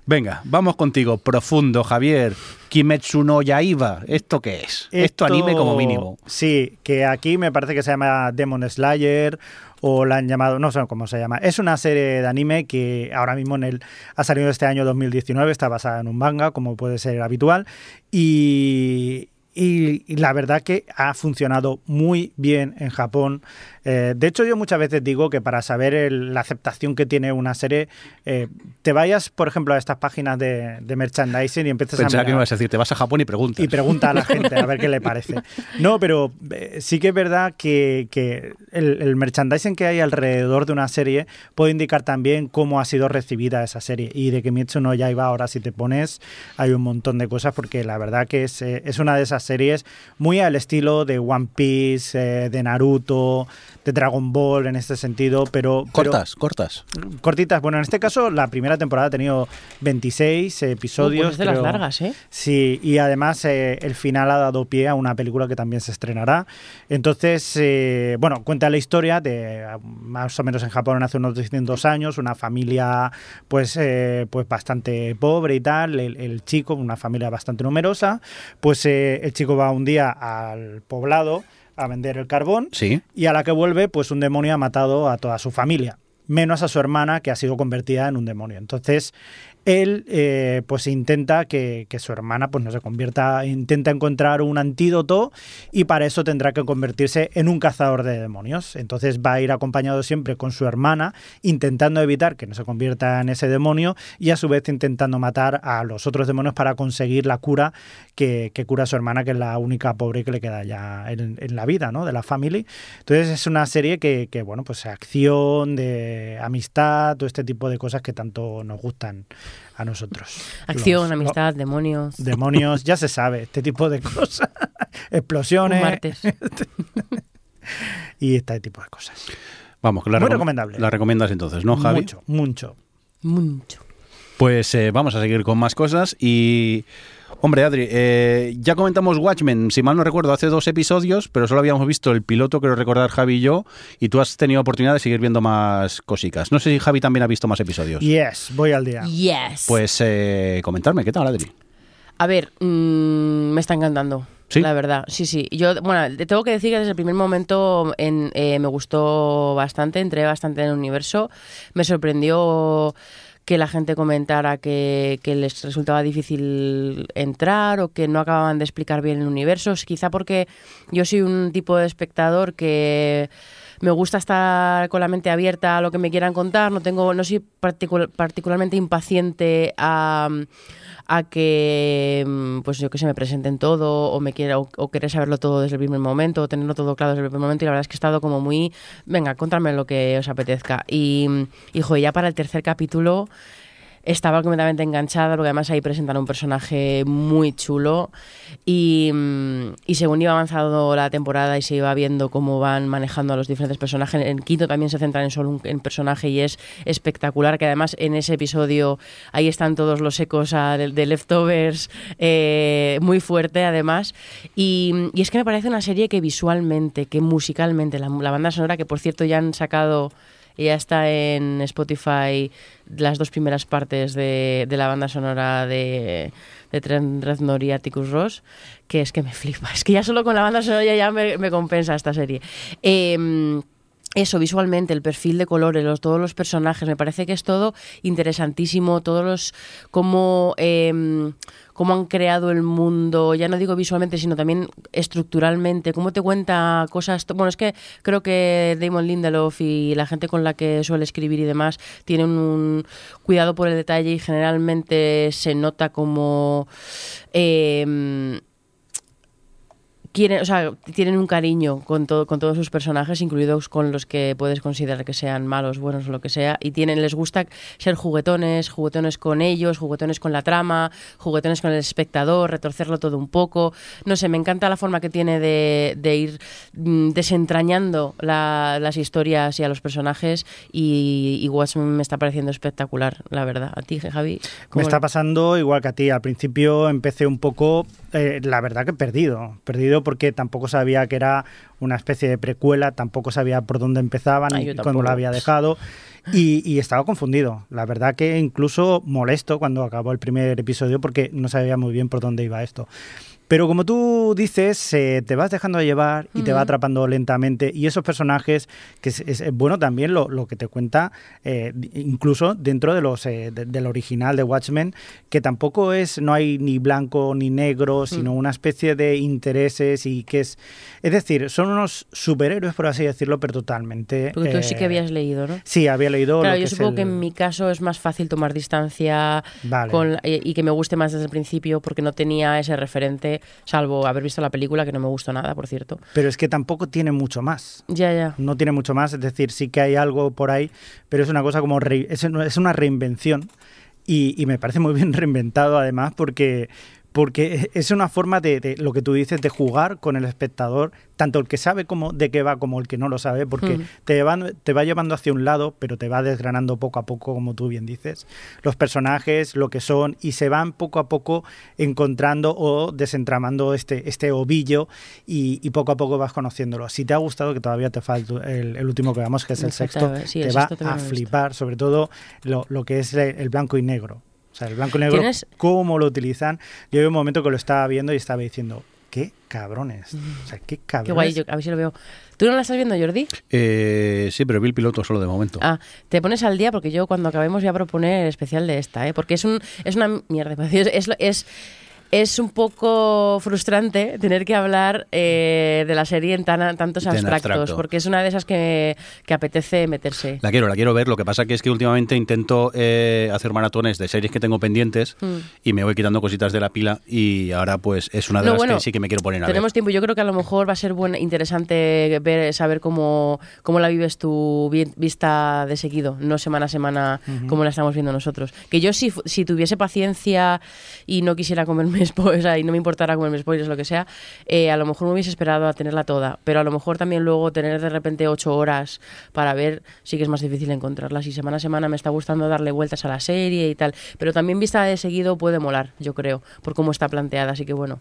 Venga, vamos contigo, profundo, Javier. Kimetsu no Yaiba, ¿esto qué es? Esto, anime como mínimo. Sí, que aquí me parece que se llama Demon Slayer o la han llamado, no sé cómo se llama. Es una serie de anime que ahora mismo en el ha salido este año 2019, está basada en un manga, como puede ser habitual, y, y- y la verdad que ha funcionado muy bien en Japón. Eh, de hecho, yo muchas veces digo que para saber el- la aceptación que tiene una serie, eh, te vayas, por ejemplo, a estas páginas de, de merchandising y empieces Pensaba a que me mirar- ibas a decir, te vas a Japón y preguntas. y pregunta a la gente a ver qué le parece. No, pero eh, sí que es verdad que, que el, el merchandising que hay alrededor de una serie puede indicar también cómo ha sido recibida esa serie. Y de que Mitsu no ya iba ahora, si te pones, hay un montón de cosas porque la verdad que es, es una de esas estas series muy al estilo de One Piece, eh, de Naruto, de Dragon Ball en este sentido, pero... pero- Cortas, cortas. cortitas. Bueno, en este caso la primera temporada ha tenido 26 episodios. Uh, pues es de las largas, ¿eh? Sí, y además eh, el final ha dado pie a una película que también se estrenará. Entonces, eh, bueno, cuenta la historia de más o menos en Japón hace unos 200 años, una familia pues, eh, pues bastante pobre y tal, el, el chico, una familia bastante numerosa, pues eh, el chico va un día al poblado a vender el carbón Sí. y a la que vuelve, pues un demonio ha matado a toda su familia, menos a su hermana que ha sido convertida en un demonio. Entonces, él eh, pues intenta que, que su hermana pues no se convierta, intenta encontrar un antídoto y para eso tendrá que convertirse en un cazador de demonios. Entonces va a ir acompañado siempre con su hermana, intentando evitar que no se convierta en ese demonio y a su vez intentando matar a los otros demonios para conseguir la cura que, cura a su hermana, que es la única pobre que le queda ya en, en la vida, ¿no? De la family. Entonces es una serie que, que, bueno, pues acción, de amistad, todo este tipo de cosas que tanto nos gustan a nosotros. Acción, Los- amistad, demonios. los demonios, ya se sabe, este tipo de cosas. Explosiones Un martes. y este tipo de cosas. Vamos, que la Muy recom- recomendable. La recomiendas entonces, ¿no, Javi? Mucho, mucho. Mucho. Pues eh, vamos a seguir con más cosas y... Hombre, Adri, eh, ya comentamos Watchmen, si mal no recuerdo, hace dos episodios, pero solo habíamos visto el piloto, creo recordar Javi y yo, y tú has tenido oportunidad de seguir viendo más cositas. No sé si Javi también ha visto más episodios. Yes, voy al día. Yes. Pues eh, comentarme, ¿qué tal, Adri? A ver, mm, me está encantando. ¿Sí? La verdad, sí, sí. Yo, bueno, te tengo que decir que desde el primer momento en, eh, me gustó bastante, entré bastante en el universo. Me sorprendió que la gente comentara que, que les resultaba difícil entrar o que no acababan de explicar bien el universo. Quizá porque yo soy un tipo de espectador que me gusta estar con la mente abierta a lo que me quieran contar. No tengo, no soy particul- particularmente impaciente a, a que, mm, pues yo que sé, me presenten todo o me quiera o, o querer saberlo todo desde el primer momento o tenerlo todo claro desde el primer momento. Y la verdad es que he estado como muy, venga, contadme lo que os apetezca. Y, y jo, ya para el tercer capítulo estaba completamente enganchada porque además ahí presentan un personaje muy chulo. Y, mm, y según iba avanzando la temporada y se iba viendo cómo van manejando a los diferentes personajes, en quinto también se centran en solo un personaje y es espectacular que además en ese episodio ahí están todos los ecos de, Leftovers eh, muy fuerte además. Y, y es que me parece una serie que visualmente, que musicalmente, la banda sonora que por cierto ya han sacado ya está en Spotify las dos primeras partes de, de la banda sonora de, de Trent Reznor y Ross, que es que me flipa. Es que ya solo con la banda sonora ya me, me compensa esta serie. Eh, eso, visualmente, el perfil de colores, los, todos los personajes, me parece que es todo interesantísimo, todos los, cómo, eh, cómo han creado el mundo, ya no digo visualmente, sino también estructuralmente, cómo te cuenta cosas, bueno, es que creo que Damon Lindelof y la gente con la que suele escribir y demás tienen un cuidado por el detalle y generalmente se nota como... eh, quieren, o sea, tienen un cariño con, todo, con todos sus personajes, incluidos con los que puedes considerar que sean malos, buenos o lo que sea, y tienen, les gusta ser juguetones, juguetones con ellos, juguetones con la trama, juguetones con el espectador, retorcerlo todo un poco. No sé, me encanta la forma que tiene de, de ir mm, desentrañando la- las historias y a los personajes, y, y Watchmen me está pareciendo espectacular, la verdad. A ti, Javi. Me ¿cómo- está pasando igual que a ti. Al principio empecé un poco, eh, la verdad que perdido. Perdido porque tampoco sabía que era una especie de precuela, tampoco sabía por dónde empezaban Ah, y tampoco. la había dejado. Y, y estaba confundido. La verdad que incluso molesto cuando acabó el primer episodio porque no sabía muy bien por dónde iba esto. Pero como tú dices, eh, te vas dejando llevar y te va atrapando lentamente. Y esos personajes, que es, es bueno también lo, lo que te cuenta, eh, incluso dentro de los eh, de- del original de Watchmen, que tampoco es, no hay ni blanco ni negro, sino una especie de intereses y que es. Es decir, son unos superhéroes, por así decirlo, pero totalmente. Porque tú sí que eh, habías leído, ¿no? Sí, había leído. Claro, lo yo que supongo el- que en mi caso es más fácil tomar distancia Vale. con, y y que me guste más desde el principio porque no tenía ese referente, salvo haber visto la película que no me gustó nada, por cierto. Pero es que tampoco tiene mucho más. Ya, ya. no tiene mucho más, es decir, sí que hay algo por ahí, pero es una cosa como, re- es, es una reinvención y, y me parece muy bien reinventado además porque, porque es una forma de, de lo que tú dices, de jugar con el espectador, tanto el que sabe cómo, de qué va como el que no lo sabe, porque Mm. te, van- te va llevando hacia un lado, pero te va desgranando poco a poco, como tú bien dices, los personajes, lo que son, y se van poco a poco encontrando o desentramando este, este ovillo y, y poco a poco vas conociéndolo. Si te ha gustado, que todavía te falta el, el último que vamos, que es el sexto, falta, sí, el te va sexto a flipar, sobre todo lo, lo que es el blanco y negro. O sea, el blanco y negro, ¿Tienes- cómo lo utilizan. Yo había un momento que lo estaba viendo y estaba diciendo, qué cabrones. O sea, qué cabrones. Qué guay, yo, a ver si lo veo. ¿Tú no la estás viendo, Jordi? Eh, sí, pero vi el piloto solo de momento. Ah, te pones al día porque yo cuando acabemos voy a proponer el especial de esta, ¿eh? porque es, un, es una mierda. Es, es, es, es un poco frustrante tener que hablar eh, de la serie en tan, tantos abstractos, abstracto. porque es una de esas que, que apetece meterse. La quiero, la quiero ver. Lo que pasa que es que últimamente intento eh, hacer maratones de series que tengo pendientes Mm. y me voy quitando cositas de la pila y ahora pues es una de No, las bueno, que sí que me quiero poner a Tenemos ver. tiempo. Yo creo que a lo mejor va a ser buen, interesante ver, saber cómo, cómo la vives vi- vista de seguido, no semana a semana como la estamos viendo nosotros. Que yo si, si tuviese paciencia y no quisiera comerme spoilers y no me importara comerme spoilers lo que sea, eh, a lo mejor me hubiese esperado a tenerla toda. Pero a lo mejor también luego tener de repente ocho horas para ver sí que es más difícil encontrarlas. Y semana a semana me está gustando darle vueltas a la serie y tal. Pero también vista de seguido puede molar, yo creo, por cómo está planteada. Así que bueno.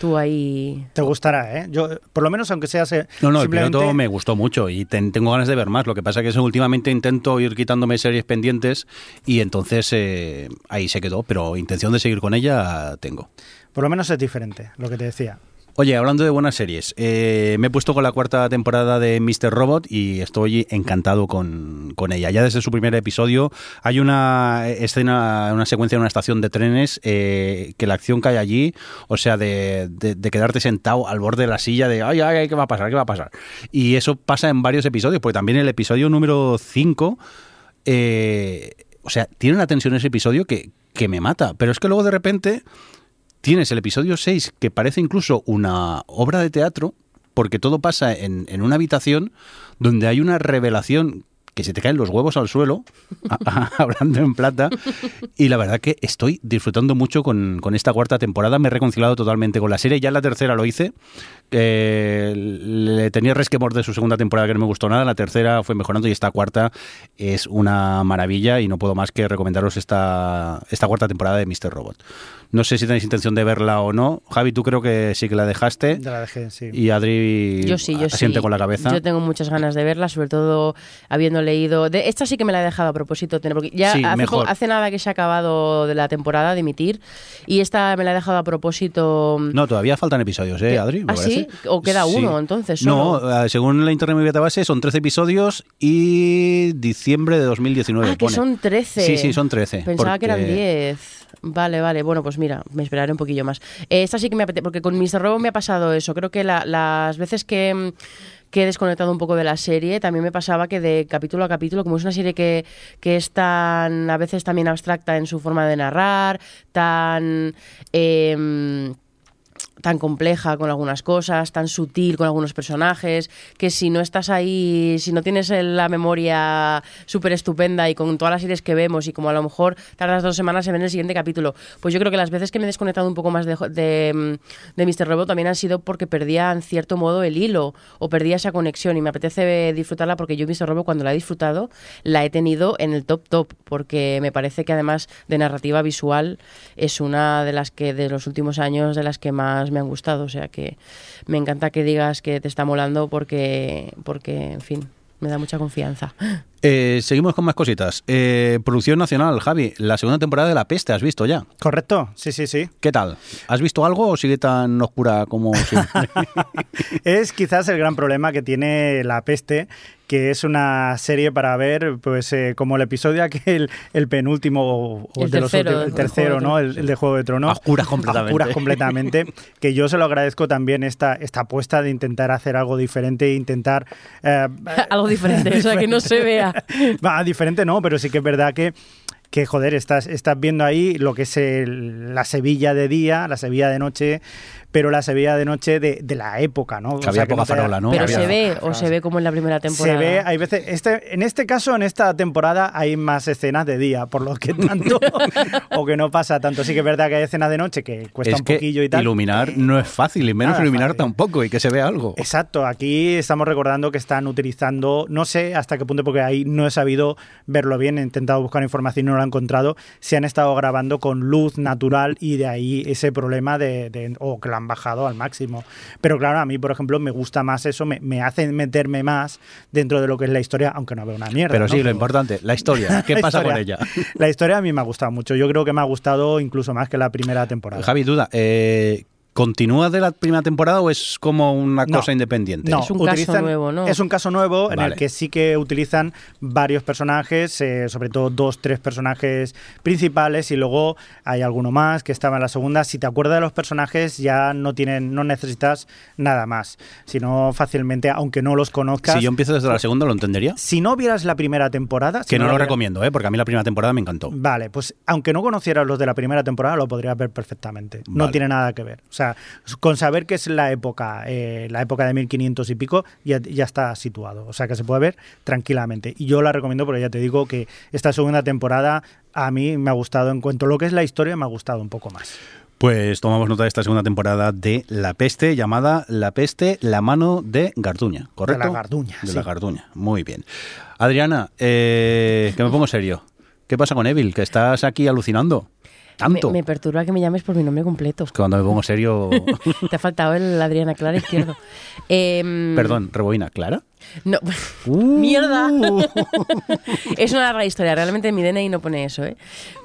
Tú ahí. Te gustará, ¿eh? Yo, por lo menos, aunque sea se- No, no, el simplemente... piloto me gustó mucho y ten- tengo ganas de ver más. Lo que pasa es que últimamente intento ir quitándome series pendientes y entonces eh, ahí se quedó, pero intención de seguir con ella tengo. Por lo menos es diferente, lo que te decía. Oye, hablando de buenas series, eh, me he puesto con la cuarta temporada de Mr. Robot y estoy encantado con, con ella. Ya desde su primer episodio hay una escena, una secuencia en una estación de trenes eh, que la acción cae allí, o sea, de, de- quedarte sentado al borde de la silla de, ay, ay, ¿qué va a pasar? ¿Qué va a pasar? Y eso pasa en varios episodios, porque también el episodio número 5, o sea, tiene una tensión ese episodio que, que me mata, pero es que luego de repente tienes el episodio 6 que parece incluso una obra de teatro, porque todo pasa en, en una habitación donde hay una revelación que se te caen los huevos al suelo, hablando en plata, y la verdad que estoy disfrutando mucho con, con esta cuarta temporada, me he reconciliado totalmente con la serie, ya en la tercera lo hice, eh, le tenía resquemor de su segunda temporada que no me gustó nada, la tercera fue mejorando y esta cuarta es una maravilla y no puedo más que recomendaros esta, esta cuarta temporada de Mr. Robot. No sé si tenéis intención de verla o no. Javi, tú creo que sí que la dejaste. Ya la dejé, sí. Y Adri Yo sí, yo sí. asiente con la cabeza. Yo tengo muchas ganas de verla, sobre todo habiendo leído. De, esta sí que me la he dejado a propósito, tener- porque ya Sí, hace, mejor. po- hace nada que se ha acabado de la temporada de emitir y esta me la he dejado a propósito. No, todavía faltan episodios, ¿eh. Adri? ¿Ah, sí? ¿O queda uno, entonces, No, solo? eh, según la Internet Movie Database son 13 episodios y diciembre de 2019. Ah, que pone. son 13. Sí, sí, son 13. Pensaba que eran porque- 10. Vale, vale. Bueno, pues mira, me esperaré un poquillo más. Eh, esta sí que me apetece, porque con Mr. Robo me ha pasado eso. Creo que la- las veces que, mm, que he desconectado un poco de la serie, también me pasaba que de capítulo a capítulo, como es una serie que, que es tan, a veces también abstracta en su forma de narrar, tan... em, tan compleja con algunas cosas, tan sutil con algunos personajes, que si no estás ahí, si no tienes la memoria súper estupenda y con todas las series que vemos y como a lo mejor tardas dos semanas en ver el siguiente capítulo, pues yo creo que las veces que me he desconectado un poco más de, de, de Mr. Robot también han sido porque perdía en cierto modo el hilo o perdía esa conexión y me apetece disfrutarla porque yo Mr. Robot cuando la he disfrutado la he tenido en el top top porque me parece que además de narrativa visual es una de las que de los últimos años de las que más me han gustado, o sea que me encanta que digas que te está molando porque porque en fin, me da mucha confianza. Eh, seguimos con más cositas. Eh, producción nacional, Javi, la segunda temporada de La Peste, ¿has visto ya? ¿Correcto? Sí, sí, sí. ¿Qué tal? ¿Has visto algo o sigue tan oscura como siempre? Es quizás el gran problema que tiene La Peste, que es una serie para ver, pues eh, como el episodio aquel, el penúltimo o, o El de los tercero, últimos- el el tercero, ¿no? El, el de Juego de Tronos. A oscuras completamente. A oscuras completamente. que yo se lo agradezco también esta, esta apuesta de intentar hacer algo diferente e intentar... eh, Algo diferente, o sea que no se vea. Va, diferente no, pero sí que es verdad que que joder, estás, estás viendo ahí lo que es el- la Sevilla de día, la Sevilla de noche, pero la se veía de noche de, de la época, ¿no? Que había que poca da- farola, ¿no? Pero había- se ve o se ve como en la primera temporada. Se ve, hay veces, este, en este caso, en esta temporada, hay más escenas de día, por lo que tanto, o que no pasa tanto. Sí que es verdad que hay escenas de noche que cuesta es un que poquillo y tal. iluminar no es fácil, y menos Nada iluminar fácil. tampoco, y que se vea algo. Exacto, aquí estamos recordando que están utilizando, no sé hasta qué punto, porque ahí no he sabido verlo bien, he intentado buscar información y no lo he encontrado, si han estado grabando con luz natural y de ahí ese problema de, de- o que lo han bajado al máximo. Pero claro, a mí, por ejemplo, me gusta más eso, me, me hace meterme más dentro de lo que es la historia, aunque no veo una mierda. Pero ¿no? sí, lo importante, la historia. ¿Qué La pasa con ella? La historia a mí me ha gustado mucho, yo creo que me ha gustado incluso más que la primera temporada. Javi, duda, eh, ¿continúa de la primera temporada o es como una No. cosa independiente? No, Es un caso nuevo, ¿no? Es un caso nuevo en el que sí que utilizan varios personajes, eh, sobre todo dos, tres personajes principales y luego hay alguno más que estaba en la segunda. Si te acuerdas de los personajes ya no tienen, no necesitas nada más, sino fácilmente, aunque no los conozcas. Si yo empiezo desde la segunda, ¿lo entendería? Si no vieras la primera temporada, si Que no, lo vieras- recomiendo, ¿eh? porque a mí la primera temporada me encantó. Vale, pues aunque no conocieras los de la primera temporada, lo podrías ver perfectamente. No Vale. tiene nada que ver. O sea, con saber que es la época, eh, la época de 1500 y pico, ya, ya está situado. O sea, que se puede ver tranquilamente. Y yo la recomiendo porque ya te digo que esta segunda temporada a mí me ha gustado. En cuanto a lo que es la historia, me ha gustado un poco más. Pues tomamos nota de esta segunda temporada de La Peste, llamada La Peste, la mano de Garduña, ¿correcto? De la Garduña, De sí. la Garduña, muy bien. Adriana, eh, que me pongo serio. ¿Qué pasa con Evil? Que estás aquí alucinando. Tanto. Me, me perturba que me llames por mi nombre completo. Que cuando me pongo serio... Te ha faltado el Adriana Clara izquierdo. Em, Perdón, reboina, ¿Clara? No. Uh. ¡Mierda! es una larga historia. Realmente en mi DNI no pone eso, ¿eh?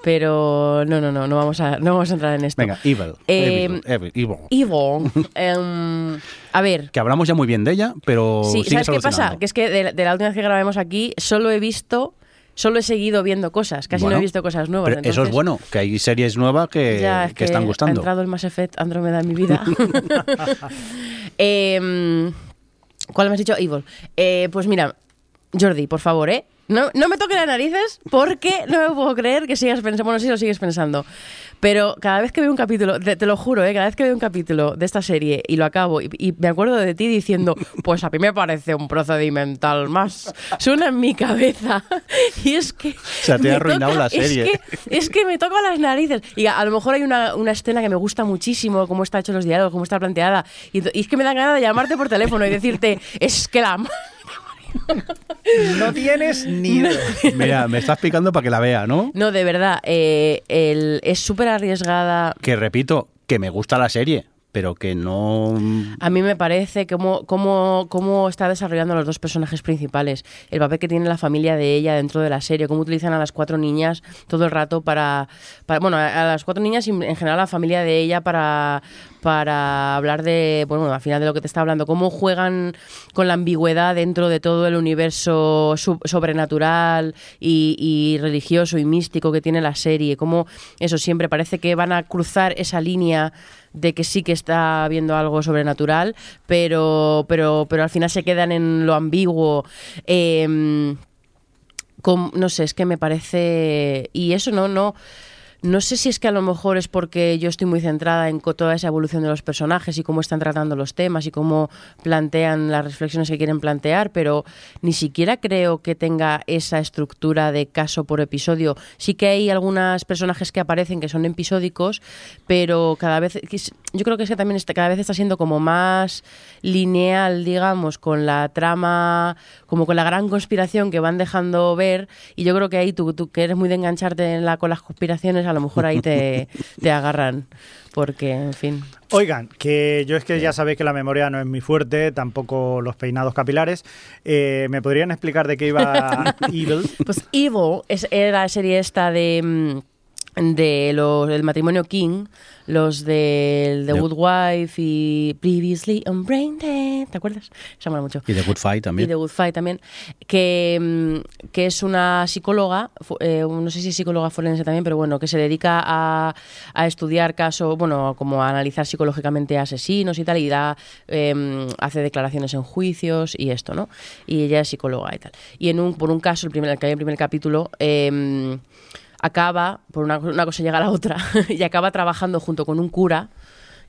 Pero no, no, no, no vamos a, no vamos a entrar en esto. Venga, Evil. Eh, Evil, Evil, Evil. Em, a ver. Que hablamos ya muy bien de ella, pero Sí, ¿sabes qué pasa? Que es que de, de la última vez que grabamos aquí, solo he visto, solo he seguido viendo cosas. Casi Bueno, no he visto cosas nuevas. Pero eso es bueno, que hay series nuevas que, Ya, es que están Ha gustando. entrado el Mass Effect Andrómeda en mi vida. Em, ¿Cuál me has dicho? Evil. Eh, pues mira, Jordi, por favor, ¿eh? No, no me toques las narices porque no me puedo creer que sigas pensando. Bueno, sí lo sigues pensando. Pero cada vez que veo un capítulo, te, te lo juro, ¿eh? cada vez que veo un capítulo de esta serie y lo acabo y, y me acuerdo de ti diciendo, pues a mí me parece un procedimental más. Suena en mi cabeza. Y es que. sea, te ha arruinado la es serie. que es que me toca las narices. Y a, a lo mejor hay una, una escena que me gusta muchísimo, cómo está hecho los diálogos, cómo está planteada. Y, y es que me da ganas de llamarte por teléfono y decirte, es que la... No tienes ni idea. Mira, me estás picando para que la vea, ¿no? No, de verdad, eh, el- es súper arriesgada. Que repito, que me gusta la serie, pero que no... A mí me parece cómo, cómo, cómo está desarrollando los dos personajes principales, el papel que tiene la familia de ella dentro de la serie, cómo utilizan a las cuatro niñas todo el rato para, para bueno, a a las cuatro niñas y en general a la familia de ella para, para hablar de, bueno, al final de lo que te está hablando, cómo juegan con la ambigüedad dentro de todo el universo sobrenatural y, religioso y místico que tiene la serie, cómo eso siempre parece que van a cruzar esa línea de que sí que está viendo algo sobrenatural, pero, pero, pero al final se quedan en lo ambiguo. Em, com- no sé, es que me parece. Y eso no, no. No sé si es que a lo mejor es porque yo estoy muy centrada en toda esa evolución de los personajes y cómo están tratando los temas y cómo plantean las reflexiones que quieren plantear, pero ni siquiera creo que tenga esa estructura de caso por episodio. Sí que hay algunos personajes que aparecen que son episódicos, pero cada vez yo creo que es que también está, cada vez está siendo como más lineal, digamos, con la trama, como con la gran conspiración que van dejando ver. Y yo creo que ahí tú, tú que eres muy de engancharte con las conspiraciones, a lo mejor ahí te, te agarran. Porque, en fin. Oigan, que yo es que ya sabéis que la memoria no es muy fuerte, tampoco los peinados capilares. Eh, ¿Me podrían explicar de qué iba Evil? Pues Evil es, era la serie esta de, mm, de los, del matrimonio King, los del The De- Good Wife y Previously on Brain Dead, ¿te acuerdas? Se mola mucho. Y The Good Fight Y también. The Good Fight también, que, mm, que es una psicóloga, eh, no sé si es psicóloga forense también, pero bueno, que se dedica a, a estudiar casos, bueno, como a analizar psicológicamente asesinos y tal, y da, eh, hace declaraciones en juicios y esto, ¿no? Y ella es psicóloga y tal. Y en un, por un caso, el primer, que hay en el primer capítulo, eh, acaba, por una, una cosa llega a la otra, y acaba trabajando junto con un cura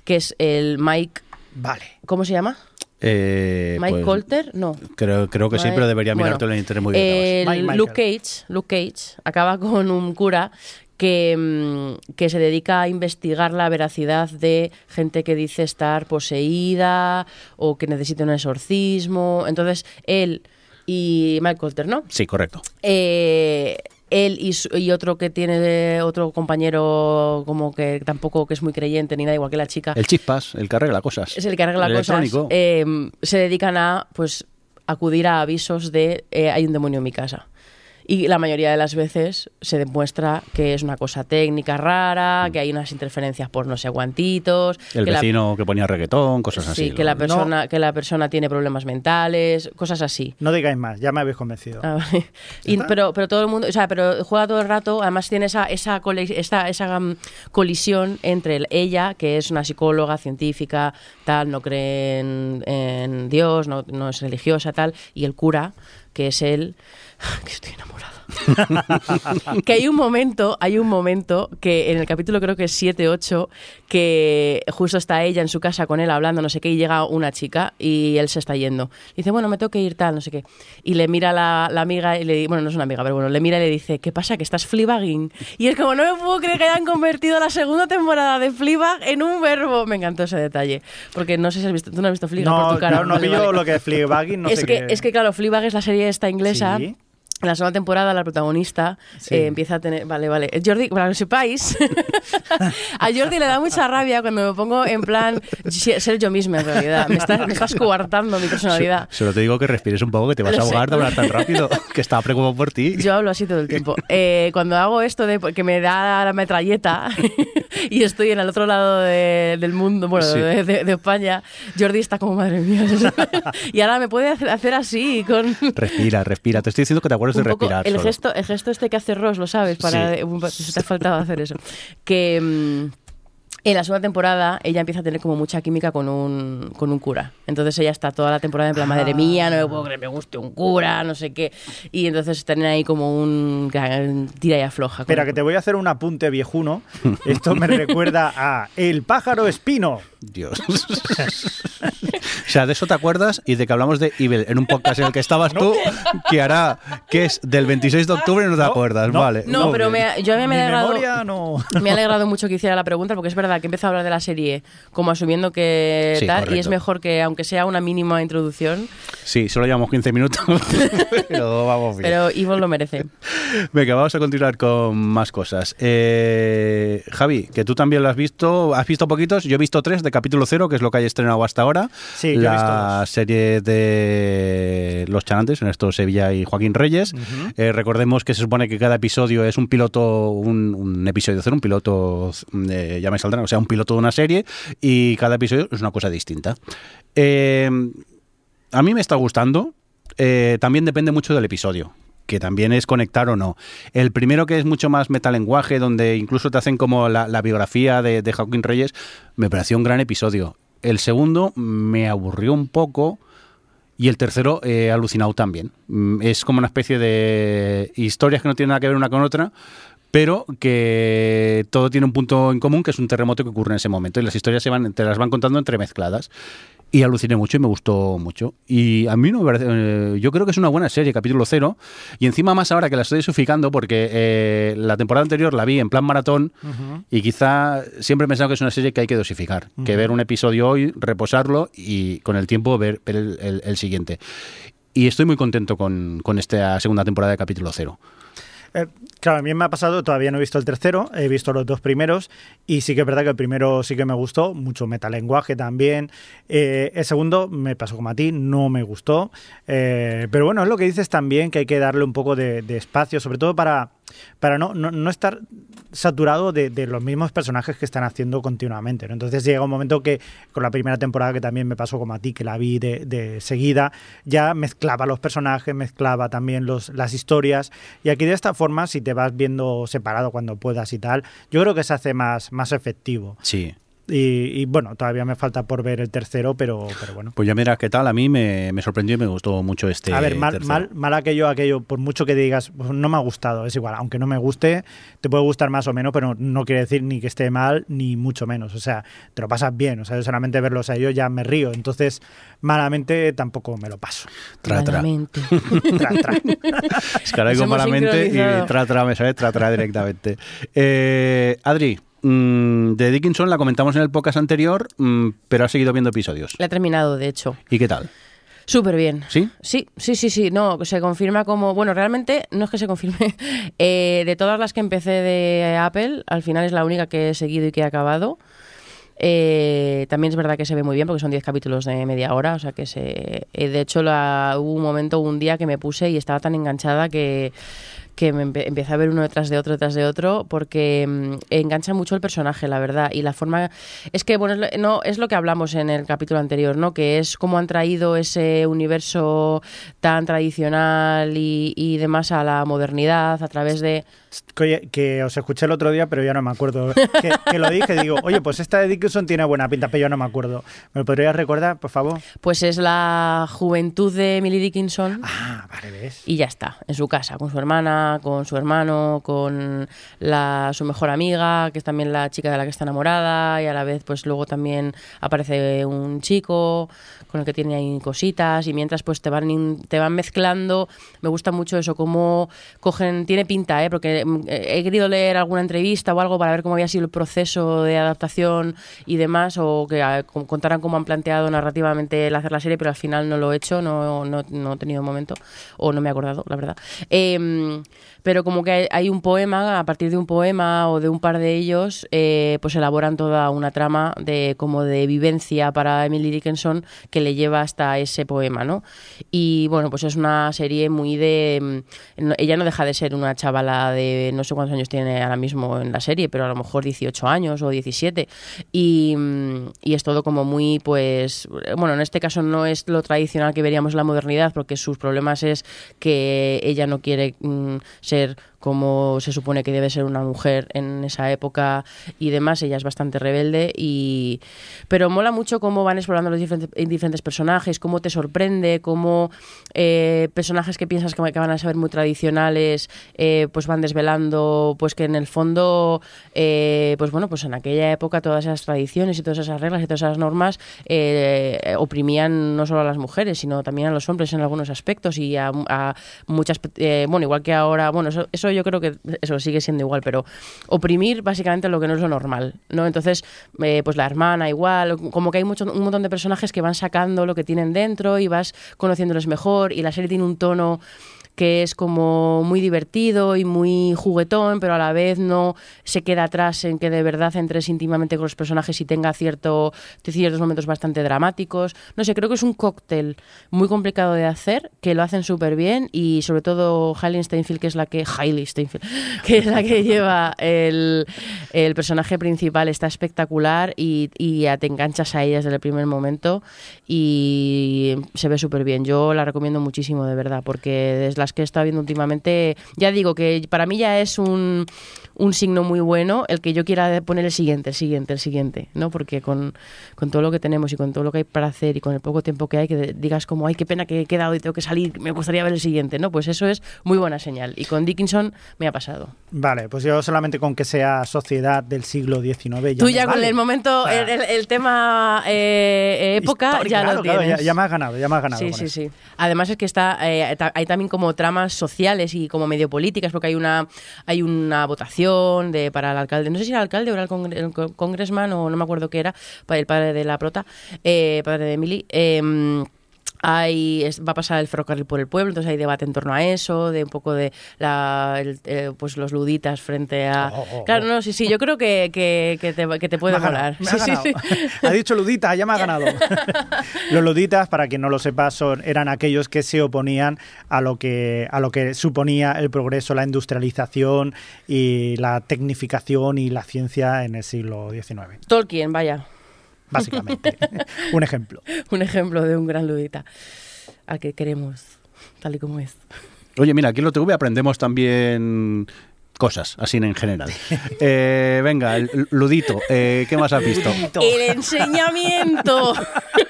que es el Mike, Vale. ¿cómo se llama? Eh, Mike pues, Colter, no. Creo, creo que sí, Mike- pero debería bueno, mirártelo en internet muy bien. el Mike Michael. Luke Cage, Luke Cage acaba con un cura que, mm, que se dedica a investigar la veracidad de gente que dice estar poseída o que necesita un exorcismo. Entonces, él y Mike Colter, ¿no? Sí, correcto. Eh, él y, su- y otro que tiene otro compañero como que tampoco que es muy creyente ni nada igual que la chica El chispas, el que arregla cosas. es el que arregla El cosas electrónico. eh, se dedican a pues acudir a avisos de eh, hay un demonio en mi casa y la mayoría de las veces se demuestra que es una cosa técnica rara, que hay unas interferencias por no sé cuantitos, Mm. el que la- vecino que ponía reggaetón, cosas sí, así. que ¿no? la persona que la persona tiene problemas mentales, cosas así. No digáis más, ya me habéis convencido. Ah, vale. Y- pero, pero todo el mundo, o sea, pero juega todo el rato, además tiene esa, esa, cole- esta- esa mm, colisión entre el- ella, que es una psicóloga científica, tal, no cree en, en Dios, no, no es religiosa, tal, y el cura, que es él, que estoy enamorada. que hay un momento, hay un momento que en el capítulo creo que es 7-8, que justo está ella en su casa con él hablando, no sé qué, y llega una chica y él se está yendo. Dice, bueno, me tengo que ir tal, no sé qué. Y le mira la, la amiga y le dice, bueno, no es una amiga, pero bueno, le mira y le dice, ¿qué pasa? Que estás fleabagging. Y es como, no me puedo creer que hayan convertido la segunda temporada de Fleabag en un verbo. Me encantó ese detalle. Porque no sé si has visto, tú no has visto Fleabag por No, tu cara. no pillo vale. lo que es Fleabagging, no es, sé que, qué. es que, claro, Fleabag es la serie esta inglesa. Sí. En la segunda temporada la protagonista Sí. eh, empieza a tener... Vale, vale. Jordi, para que sepáis, a Jordi le da mucha rabia cuando me pongo en plan ser yo misma en realidad. Me estás, me estás coartando mi personalidad. Solo te digo que respires un poco, que te vas Lo a sé. ahogar de hablar tan rápido, que estaba preocupado por ti. Yo hablo así todo el tiempo. Eh, cuando hago esto de que me da la metralleta y estoy en el otro lado de- del mundo, bueno, Sí. de, de- de España, Jordi está como madre mía. y ahora me puede hacer, hacer así con Respira, respira. Te estoy diciendo que te acuerdes de respirar. el solo. gesto, el gesto este que hace Ross, lo sabes, para Sí. un- se te ha faltado hacer eso. Que mm, en la segunda temporada ella empieza a tener como mucha química con un, con un cura. Entonces ella está toda la temporada en plan, madre mía, no me puedo creer, me guste un cura, no sé qué. Y entonces están ahí como un tira y afloja. Espera, que te voy a hacer un apunte viejuno. Esto me recuerda a El pájaro espino. Dios. o sea, de eso te acuerdas y de que hablamos de Evil en un podcast en el que estabas tú, que hará, que es del 26 de octubre, no te No, acuerdas, no, vale. No, pero me, yo a mí me ha alegrado, memoria no. me ha alegrado mucho que hiciera la pregunta porque es verdad que empezó a hablar de la serie como asumiendo que Sí, tal y es mejor que aunque sea una mínima introducción, Sí, solo llevamos 15 minutos, pero vamos bien. pero Evil lo merece. Venga, vamos a continuar con más cosas. Eh, Javi, que tú también lo has visto, has visto poquitos, yo he visto tres de capítulo cero, que es lo que hay estrenado hasta ahora. Sí, yo he la visto dos. serie de Los Chanantes, Ernesto Sevilla y Joaquín Reyes. Eh, recordemos que se supone que cada episodio es un piloto, un, un episodio cero, un piloto, eh, ya me o sea, un piloto de una serie, y cada episodio es una cosa distinta. Eh, a mí me está gustando. Eh, también depende mucho del episodio que también es conectar o no. El primero que es mucho más metalenguaje, donde incluso te hacen como la, biografía de, Joaquín Reyes, me pareció un gran episodio. El segundo me aburrió un poco y el tercero he alucinado también. Mm, Es como una especie de historias que no tienen nada que ver una con otra, pero que todo tiene un punto en común, que es un terremoto que ocurre en ese momento y las historias se van, te las van contando entremezcladas. Y aluciné mucho y me gustó mucho. Y a mí no me parece. eh, yo creo que es una buena serie, capítulo cero. Y encima más ahora que la estoy dosificando, porque eh, la temporada anterior la vi en plan maratón. Y quizá siempre he pensado que es una serie que hay que dosificar. Que ver un episodio hoy, reposarlo y con el tiempo ver, ver el, el- el siguiente. Y estoy muy contento con, con esta segunda temporada de capítulo cero. Eh, claro, a mí me ha pasado, todavía no he visto el tercero, he visto los dos primeros y sí que es verdad que el primero sí que me gustó, mucho metalenguaje también. Eh, el segundo me pasó como a ti, no me gustó. Eh, pero bueno, es lo que dices también, que hay que darle un poco de, de espacio, sobre todo para, para no, no, estar saturado de, de los mismos personajes que están haciendo continuamente. ¿no? Entonces llega un momento que con la primera temporada que también me pasó como a ti, que la vi de, de seguida, ya mezclaba los personajes, mezclaba también los, las historias. Y aquí de esta forma, si te vas viendo separado cuando puedas y tal, yo creo que se hace más, más efectivo. Sí. Y, y, bueno, todavía me falta por ver el tercero, pero, pero bueno. Pues ya mira qué tal, a mí me, me sorprendió y me gustó mucho este. A ver, mal, tercero. mal, mal aquello, aquello, por mucho que digas, pues no me ha gustado, es igual, aunque no me guste, te puede gustar más o menos, pero no quiere decir ni que esté mal, ni mucho menos. O sea, te lo pasas bien, o sea, yo solamente verlos a ellos ya me río, entonces malamente tampoco me lo paso. Tra, tra. Malamente. Tra, tra. Es que ahora digo malamente y tra, tra, me sale tra, tra directamente. Eh, Adri, mm, de Dickinson la comentamos en el podcast anterior, mm, pero has seguido viendo episodios. La he terminado, de hecho. ¿Y qué tal? Súper bien. ¿Sí? Sí, sí, sí, sí. No, se confirma como. Bueno, realmente no es que se confirme. Eh, de todas las que empecé de Apple, al final es la única que he seguido y que he acabado. Eh, también es verdad que se ve muy bien porque son 10 capítulos de media hora, o sea que se... eh, de hecho, la, hubo un momento, un día que me puse y estaba tan enganchada que, que me empecé a ver uno detrás de otro, detrás de otro, porque mm, engancha mucho el personaje, la verdad, y la forma... Es que, bueno, es lo, no, es lo que hablamos en el capítulo anterior, ¿no? Que es cómo han traído ese universo tan tradicional y, y demás a la modernidad a través de... Que, que os escuché el otro día, pero ya no me acuerdo. Que, que lo dije, digo, oye, pues esta de Dickinson tiene buena pinta, pero yo no me acuerdo. ¿Me lo podrías recordar, por favor? Pues es la juventud de Emily Dickinson. Ah, vale, ves. y ya está, en su casa, con su hermana, con su hermano, con la, su mejor amiga, que es también la chica de la que está enamorada, y a la vez, pues luego también aparece un chico con el que tiene ahí cositas, y mientras pues te van, te van mezclando, me gusta mucho eso, cómo cogen, tiene pinta, ¿eh? porque he querido leer alguna entrevista o algo para ver cómo había sido el proceso de adaptación y demás, o que ah, con- contaran cómo han planteado narrativamente el hacer la serie, pero al final no lo he hecho, no, no, no he tenido momento, o no me he acordado, la verdad. Em, pero como que hay, un poema, a partir de un poema o de un par de ellos, eh, pues elaboran toda una trama de como de vivencia para Emily Dickinson que le lleva hasta ese poema, ¿no? Y bueno, pues es una serie muy de... mm, Ella no deja de ser una chavala de no sé cuántos años tiene ahora mismo en la serie, pero a lo mejor 18 años o 17. Y, mm, y es todo como muy, pues... Bueno, en este caso no es lo tradicional que veríamos en la modernidad, porque sus problemas es que ella no quiere mm, ser como se supone que debe ser una mujer en esa época y demás. Ella es bastante rebelde y... Pero mola mucho cómo van explorando los diferentes, diferentes personajes, cómo te sorprende, cómo eh, personajes que piensas que, que van a ser muy tradicionales, eh, pues van desvelando, pues que en el fondo, eh, pues bueno, pues en aquella época todas esas tradiciones y todas esas reglas y todas esas normas eh, oprimían no solo a las mujeres, sino también a los hombres en algunos aspectos y a, a muchas, eh, bueno, igual que ahora, bueno, eso, eso yo creo que eso sigue siendo igual, pero oprimir básicamente lo que no es lo normal, ¿no? Entonces, eh, pues la hermana igual, como que hay mucho, un montón de personajes que van sacando lo que tienen dentro y vas conociéndoles mejor y la serie tiene un tono que es como muy divertido y muy juguetón, pero a la vez no se queda atrás en que de verdad entres íntimamente con los personajes y tenga cierto, ciertos momentos bastante dramáticos. No sé, creo que es un cóctel muy complicado de hacer, que lo hacen súper bien y sobre todo Hailey Steinfeld, que es la que, Hailey Steinfeld, que es la que lleva el, el personaje principal, está espectacular y, te enganchas a ella desde el primer momento y se ve súper bien. Yo la recomiendo muchísimo, de verdad, porque es las que he estado viendo últimamente, ya digo que para mí ya es un, un signo muy bueno el que yo quiera poner el siguiente, el siguiente, el siguiente, ¿no? Porque con, con todo lo que tenemos y con todo lo que hay para hacer y con el poco tiempo que hay, que digas como, ay, qué pena que he quedado y tengo que salir, me gustaría ver el siguiente, ¿no? Pues eso es muy buena señal. Y con Dickinson me ha pasado. Vale, pues yo solamente con que sea sociedad del siglo XIX ya Tú ya con el momento, el, el- el tema eh, época, histórico, ya claro, lo claro, tienes. ya, ya me has ganado, ya me has ganado. Sí, sí, eso. sí. Además es que está, eh, hay también como tramas sociales y como medio políticas, porque hay una, hay una votación de para el alcalde, no sé si era el alcalde o era el, congre- el co- congressman o no me acuerdo qué era, para el padre de la prota, eh, padre de Emily. em, hay, va a pasar el ferrocarril por el pueblo, entonces hay debate en torno a eso, de un poco de la, el- eh, pues los luditas frente a... Oh, oh, claro, oh. no, sí, sí, yo creo que, que, que te, que te puede Me ha Sí, sí, sí. dicho ludita, ya me ha ganado. Los luditas, para quien no lo sepa, son, eran aquellos que se oponían a lo que, a lo que suponía el progreso, la industrialización y la tecnificación y la ciencia en el siglo XIX, Tolkien, vaya. Básicamente. Un ejemplo. un ejemplo de un gran ludita al que queremos, tal y como es. Oye, mira, aquí en la TV aprendemos también cosas, así en general. Eh, venga, el- Ludito, eh, ¿qué más has visto? El enseñamiento.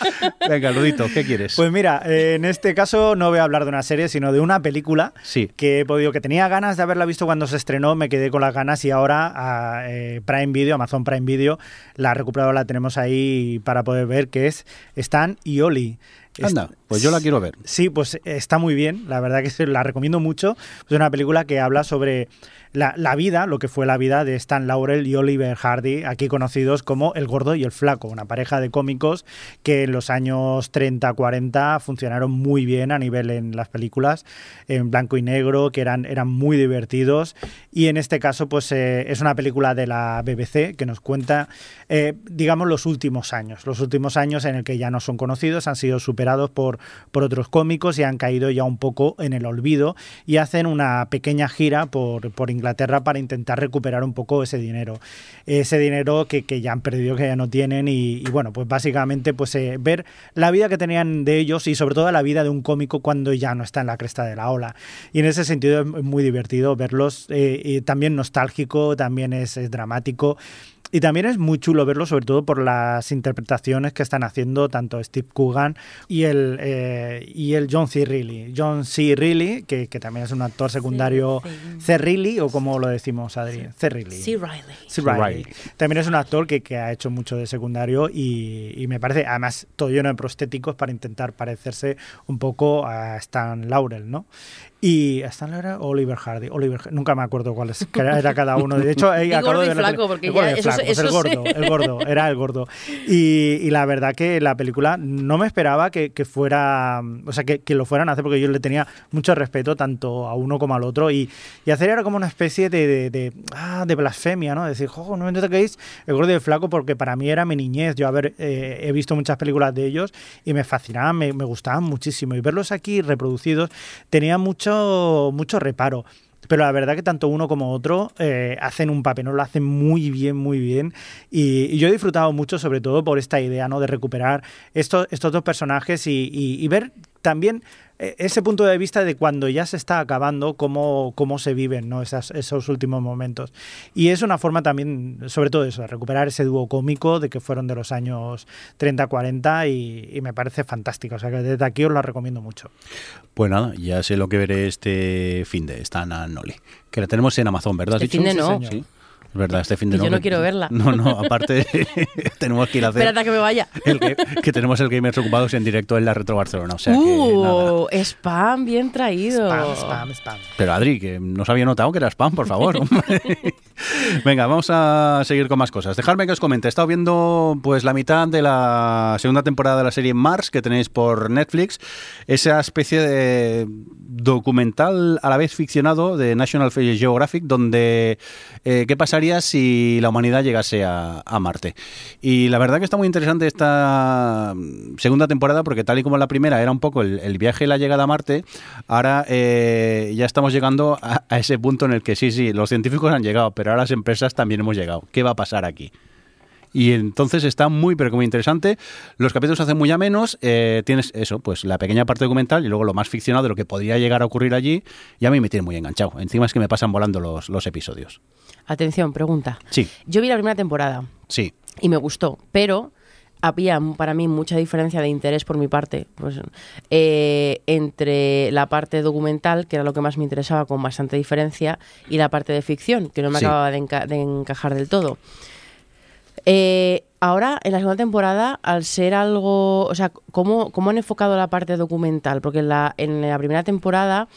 Venga, Ludito, ¿qué quieres? Pues mira, eh, en este caso no voy a hablar de una serie, sino de una película Sí. que he podido, que tenía ganas de haberla visto cuando se estrenó, me quedé con las ganas y ahora a, eh, Prime Video, Amazon Prime Video, la ha recuperado, la tenemos ahí para poder ver, que es Stan y Oli. Anda, pues yo la quiero ver. Sí, pues está muy bien, la verdad que se la recomiendo mucho. Es una película que habla sobre la, vida, lo que fue la vida de Stan Laurel y Oliver Hardy, aquí conocidos como El Gordo y el Flaco, una pareja de cómicos que en los años 30-40 funcionaron muy bien a nivel en las películas, en blanco y negro, que eran, eran muy divertidos. Y en este caso, pues eh, es una película de la BBC que nos cuenta, eh, digamos, los últimos años, los últimos años en el que ya no son conocidos, han sido superados por, por otros cómicos y han caído ya un poco en el olvido y hacen una pequeña gira por, por Inglaterra para intentar recuperar un poco ese dinero. Ese dinero que, que ya han perdido, que ya no tienen y, y bueno, pues básicamente pues eh, ver la vida que tenían de ellos y sobre todo la vida de un cómico cuando ya no está en la cresta de la ola. Y en ese sentido es muy divertido verlos, eh, y también nostálgico, también es, es dramático. Y también es muy chulo verlo, sobre todo por las interpretaciones que están haciendo tanto Steve Coogan y el, eh, y el John C. Reilly. John C. Reilly, que, que también es un actor secundario. sí. C. Reilly, o como lo decimos, Adri. C. Reilly. C. Reilly. Reilly. También es un actor que, que ha hecho mucho de secundario y, y me parece, además, todo lleno de prostéticos para intentar parecerse un poco a Stan Laurel, ¿no? Y Stan Laurel o Oliver Hardy. Oliver, nunca me acuerdo cuál es, era, era cada uno. De hecho, Y gordo y flaco, porque el gordo ya y eso- flaco, pues el gordo, sé. el gordo, era el gordo. Y, y la verdad que la película no me esperaba que, que fuera, o sea, que, que lo fueran a hacer porque yo le tenía mucho respeto tanto a uno como al otro y, y hacer era como una especie de, de, de, ah, de blasfemia, ¿no? Decir, jo, no me toquéis el gordo y el flaco porque para mí era mi niñez. Yo haber, eh, he visto muchas películas de ellos y me fascinaban, me, me gustaban muchísimo y verlos aquí reproducidos tenía mucho, mucho reparo. Pero la verdad que tanto uno como otro eh, hacen un papel, ¿no? Lo hacen muy bien, muy bien. Y, yo he disfrutado mucho, sobre todo por esta idea, ¿no? De recuperar estos, estos dos personajes y, ver también ese punto de vista de cuando ya se está acabando, cómo, cómo se viven, ¿no? Esas- esos últimos momentos. Y es una forma también, sobre todo eso, de recuperar ese dúo cómico de que fueron de los años 30-40 y, y me parece fantástico. O sea que desde aquí os la recomiendo mucho. Pues nada, ya sé lo que veré este fin de esta Noli. Que la tenemos en Amazon, ¿verdad? Este dicho? finde no. Sí. Es verdad, este fin de Y yo no que- quiero verla. No, no, aparte tenemos que ir a hacer Espérate a que me vaya. el que, que tenemos el Gamers ocupados en directo en la Retro Barcelona. O sea que nada. Uh, spam bien traído. Spam, spam, spam. Pero Adri, que no se había notado que era spam, por favor. Venga, vamos a seguir con más cosas. Dejadme que os comente. He estado viendo pues la mitad de la segunda temporada de la serie Mars que tenéis por Netflix. Esa especie de documental a la vez ficcionado de National Geographic donde eh, qué pasaría si la humanidad llegase a, a Marte. Y la verdad que está muy interesante esta mm, segunda temporada porque tal y como la primera era un poco el, viaje y la llegada a Marte, ahora eh, ya estamos llegando a, a ese punto en el que sí, sí, los científicos han llegado, pero ahora las empresas también hemos llegado. ¿Qué va a pasar aquí? Y entonces está muy, pero muy interesante. Los capítulos se hacen muy amenos. eh, tienes eso, pues la pequeña parte documental y luego lo más ficcionado de lo que podría llegar a ocurrir allí. Y a mí me tiene muy enganchado. Encima es que me pasan volando los, los episodios. Atención, pregunta. Sí, Yo vi la primera temporada sí. y me gustó, pero había para mí mucha diferencia de interés por mi parte pues, eh, entre la parte documental, que era lo que más me interesaba con bastante diferencia, y la parte de ficción, que no me Sí. acababa de, enca- de encajar del todo. Eh, ahora, en la segunda temporada, al ser algo, o sea, ¿cómo, cómo han enfocado la parte documental? Porque en la, en la primera temporada,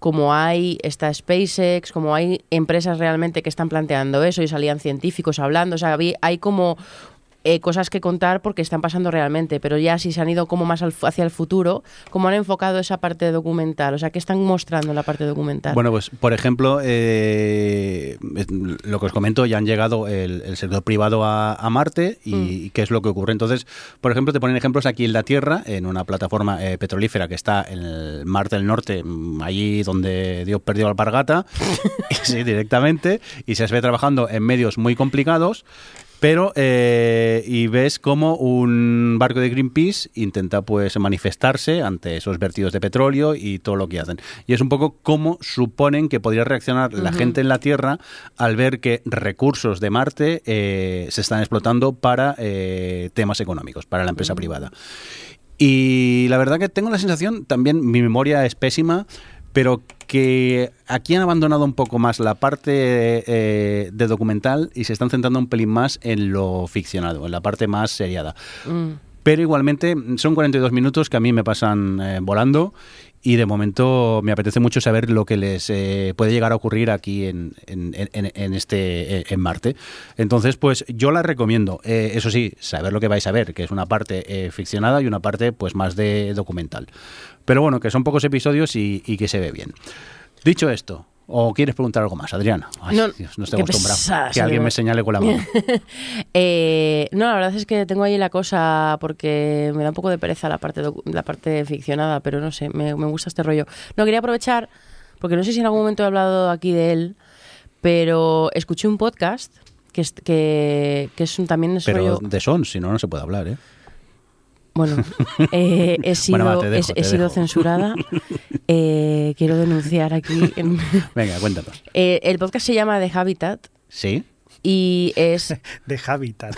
como hay esta SpaceX, como hay empresas realmente que están planteando eso y salían científicos hablando, o sea, hay como eh, cosas que contar porque están pasando realmente, pero ya si se han ido como más al hacia el futuro, ¿cómo han enfocado esa parte documental? O sea, ¿qué están mostrando en la parte documental? Bueno, pues por ejemplo, eh, lo que os comento, ya han llegado el, el sector privado a, a Marte y, y qué es lo que ocurre. Entonces, por ejemplo, te ponen ejemplos aquí en la Tierra, en una plataforma eh, petrolífera que está en el Mar del Norte, mm, allí donde Dios perdió la alpargata, sí, directamente, y se ve trabajando en medios muy complicados. Pero, eh, y ves como un barco de Greenpeace intenta pues manifestarse ante esos vertidos de petróleo y todo lo que hacen. Y es un poco cómo suponen que podría reaccionar la gente en la Tierra al ver que recursos de Marte eh, se están explotando para eh, temas económicos, para la empresa privada. Y la verdad que tengo la sensación, también mi memoria es pésima, pero que aquí han abandonado un poco más la parte eh, de documental y se están centrando un pelín más en lo ficcionado, en la parte más seriada. Mm. Pero igualmente son 42 minutos que a mí me pasan eh, volando y de momento me apetece mucho saber lo que les eh, puede llegar a ocurrir aquí en, en- en- en este eh, en Marte. Entonces, pues yo la recomiendo. Eh, eso sí, saber lo que vais a ver, que es una parte ficcionada y una parte pues más de documental. Pero bueno, que son pocos episodios y que se ve bien. Dicho esto, ¿o quieres preguntar algo más, Adriana? Ay, No, Dios, no estoy acostumbrado. que alguien me señale con la mano. Eh, no, la verdad es que tengo ahí la cosa porque me da un poco de pereza la parte la parte ficcionada, pero no sé, me, me gusta este rollo. No, quería aprovechar, porque no sé si en algún momento he hablado aquí de él, pero escuché un podcast que es, que, que es un, también es Pero rollo... de son, si no, no se puede hablar, ¿eh? Bueno, eh, he sido, Bueno, va, te dejo, he- sido censurada. Eh, quiero denunciar aquí. en- Venga, cuéntanos. Eh, el podcast se llama The Habitat ¿Sí? y es... De Habitat.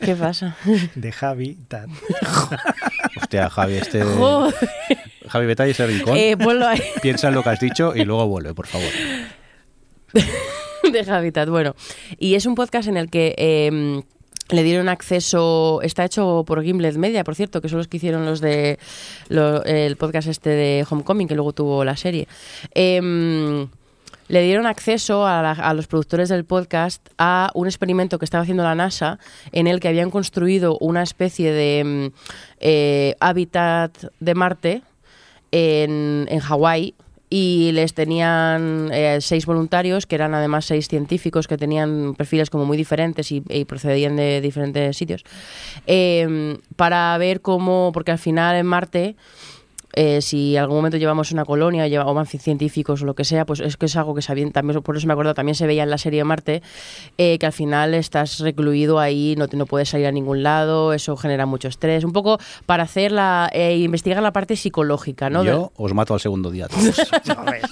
¿Qué pasa? De Habitat. Hostia, Javi, este... Joder. Javi, vete a ese rincón. Eh, ponlo ahí. Piensa en lo que has dicho y luego vuelve, por favor. de Habitat. Bueno, y es un podcast en el que eh, le dieron acceso. Está hecho por Gimlet Media, por cierto, que son los que hicieron los de lo- el podcast este de Homecoming, que luego tuvo la serie. Em, le dieron acceso a, la- los productores del podcast a un experimento que estaba haciendo la NASA en el que habían construido una especie de mm, eh, hábitat de Marte en, en Hawái y les tenían eh, seis voluntarios, que eran además seis científicos que tenían perfiles como muy diferentes y, y procedían de diferentes sitios, eh, para ver cómo, porque al final en Marte... eh, si en algún momento llevamos una colonia o van científicos o lo que sea, pues es que es algo que sabían, también, por eso me acuerdo, también se veía en la serie de Marte, eh, que al final estás recluido ahí, no, te- no puedes salir a ningún lado, eso genera mucho estrés, un poco para hacer la, eh, investigar la parte psicológica, ¿no? Yo os mato al segundo día. todos. Ya ves.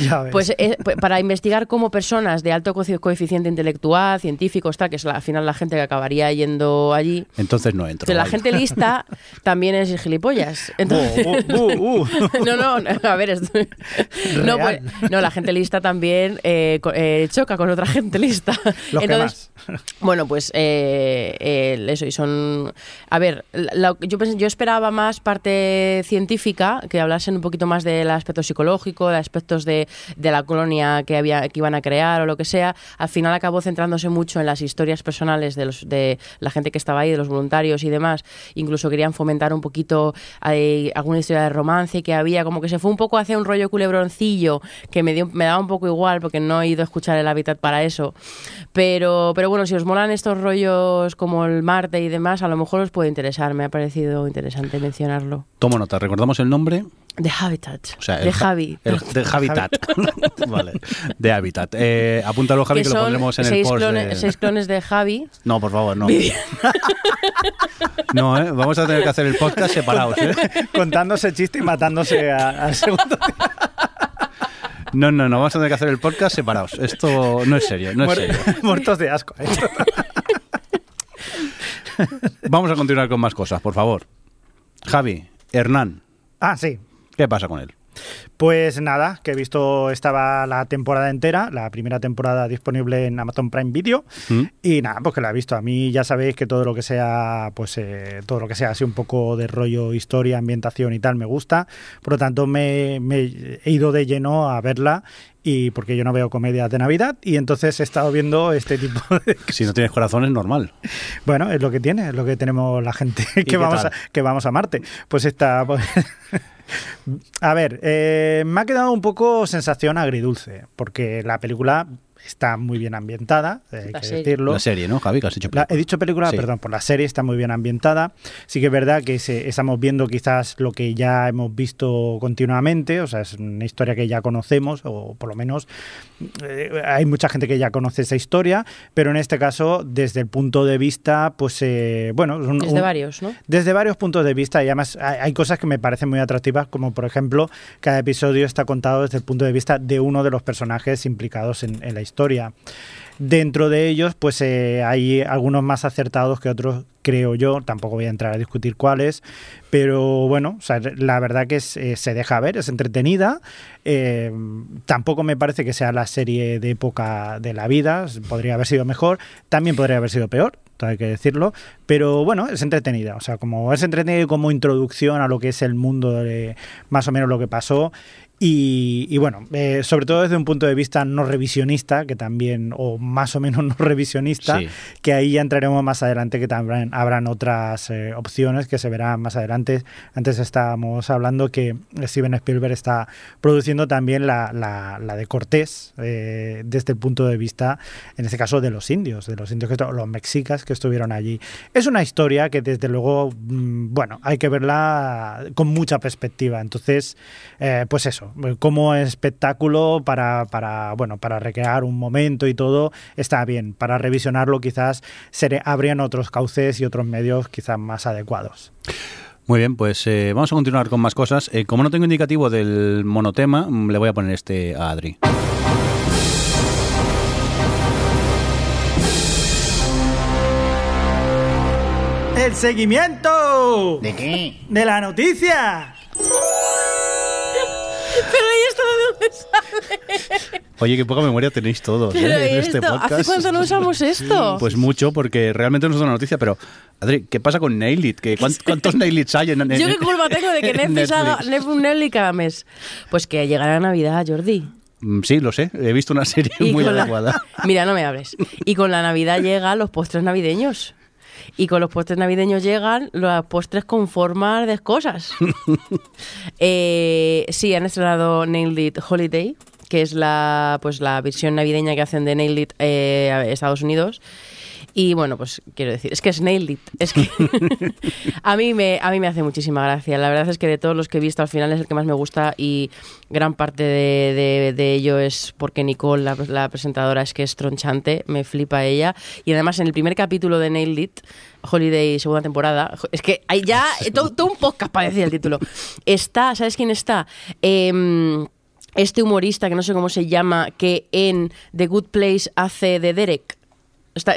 Ya ves. Pues eh, pues, para investigar cómo personas de alto coefic- coeficiente intelectual, científicos, tal, que es la- al final la gente que acabaría yendo allí. Entonces no entro. La gente lista también es gilipollas. Entonces, uh, uh. no, no, no, a ver, esto- no, pues, no, la gente lista también eh, eh, choca con otra gente lista. Los que Entonces, bueno, pues eh, eso, y son... A ver, la- yo, esperaba más parte científica, que hablasen un poquito más del aspecto psicológico, de aspectos de, de la colonia que, había, que iban a crear o lo que sea. Al final acabó centrándose mucho en las historias personales de, los, de la gente que estaba ahí, de los voluntarios y demás. Incluso querían fomentar un poquito alguna historia de romance que había, como que se fue un poco hacia un rollo culebroncillo, que me, dio, me daba un poco igual porque no he ido a escuchar el hábitat para eso. Pero, pero bueno, si os molan estos rollos como el Marte y demás, a lo mejor os puede interesar. Me ha parecido interesante mencionarlo. Tomo nota, recordamos el nombre. The Habitat. O sea, el de Javi. El, de Habitat. vale. De Habitat. Eh, apúntalo, Javi, que, lo son pondremos en el post. clones, de- seis clones de Javi. No, por favor, no. no, ¿eh? Vamos a tener que hacer el podcast separados, ¿eh? Contándose chiste y matándose al segundo. No, no, no, vamos a tener que hacer el podcast separados. Esto no es serio, no es Muer- serio. Muertos de asco. ¿eh? Vamos a continuar con más cosas, por favor. Javi, Hernán, Ah, sí. ¿qué pasa con él? Pues nada, que he visto estaba la temporada entera, la primera temporada disponible en Amazon Prime Video ¿Mm? y nada, pues que la he visto. A mí ya sabéis que todo lo que sea, pues eh, todo lo que sea así un poco de rollo historia, ambientación y tal me gusta. Por lo tanto me, me he ido de lleno a verla y porque yo no veo comedias de Navidad y entonces he estado viendo este tipo de Si no tienes corazón es normal. bueno, es lo que tiene, es lo que tenemos la gente que vamos, a, que vamos a Marte. Pues está. pues- a ver, eh, me ha quedado un poco sensación agridulce, porque la película está muy bien ambientada, hay La que serie. decirlo. La serie, ¿no, Javi? Que has hecho La- he dicho película, Sí. perdón, por la serie está muy bien ambientada. Sí que es verdad que se- estamos viendo quizás lo que ya hemos visto continuamente, o sea, es una historia que ya conocemos, o por lo menos eh, hay mucha gente que ya conoce esa historia, pero en este caso, desde el punto de vista, pues, eh, bueno, un- Desde un- varios, ¿no? desde varios puntos de vista y además hay, hay cosas que me parecen muy atractivas, como por ejemplo, cada episodio está contado desde el punto de vista de uno de los personajes implicados en, en la historia. Dentro de ellos, pues eh, hay algunos más acertados que otros, creo yo. Tampoco voy a entrar a discutir cuáles, pero bueno, la verdad que es, eh, se deja ver, es entretenida. Eh, tampoco me parece que sea la serie de época de la vida, podría haber sido mejor, también podría haber sido peor, hay que decirlo, pero bueno, es entretenida, o sea, como es entretenida como introducción a lo que es el mundo de más o menos lo que pasó. Y, y bueno, eh, sobre todo desde un punto de vista no revisionista, que también, o más o menos no revisionista, Sí. que ahí ya entraremos más adelante, que también habrán otras eh, opciones que se verán más adelante. Antes estábamos hablando que Steven Spielberg está produciendo también la, la- la de Cortés, eh, desde el punto de vista, en este caso, de los indios, de los indios, que los mexicas que estuvieron allí. Es una historia que desde luego, mm, bueno, hay que verla con mucha perspectiva. Entonces, eh, pues eso, como espectáculo para, para, bueno, para recrear un momento y todo, está bien. Para revisionarlo quizás se habrían otros cauces y otros medios quizás más adecuados. Muy bien, pues eh, vamos a continuar con más cosas. Eh, como no tengo indicativo del monotema, mm, le voy a poner este a Adri. ¡El seguimiento! ¿De qué? ¡De la noticia! Oye, qué poca memoria tenéis todos ¿eh, en ¿y este podcast. ¿Hace cuánto no usamos esto? Pues mucho, porque realmente no es una noticia, pero Adri, ¿qué pasa con Nail It? ¿Qué- cuán- ¿Cuántos Nail Its hay en, en- ¿Yo qué culpa tengo de que Netflix haga un Nelly cada mes? Pues que llegará Navidad, Jordi. Mm, Sí, lo sé. He visto una serie Y muy la- adecuada. Mira, no me hables. Y con la Navidad llegan los postres navideños. Y con los postres navideños llegan los postres con formas de cosas. Eh, sí, han estrenado Nailed It Holiday, que es la, pues, la versión navideña que hacen de Nailed It eh, a Estados Unidos. Y bueno, pues quiero decir, es que es Nailed It. Es que a, mí me, a mí me hace muchísima gracia. La verdad es que de todos los que he visto, al final es el que más me gusta y gran parte de, de- de ello es porque Nicole, la, la presentadora, es que es tronchante, me flipa ella. Y además en el primer capítulo de Nailed It, Holiday, segunda temporada, es que hay ya todo, todo un podcast para decir el título. Está, ¿sabes quién está? Em, este humorista que no sé cómo se llama, que en The Good Place hace de Derek.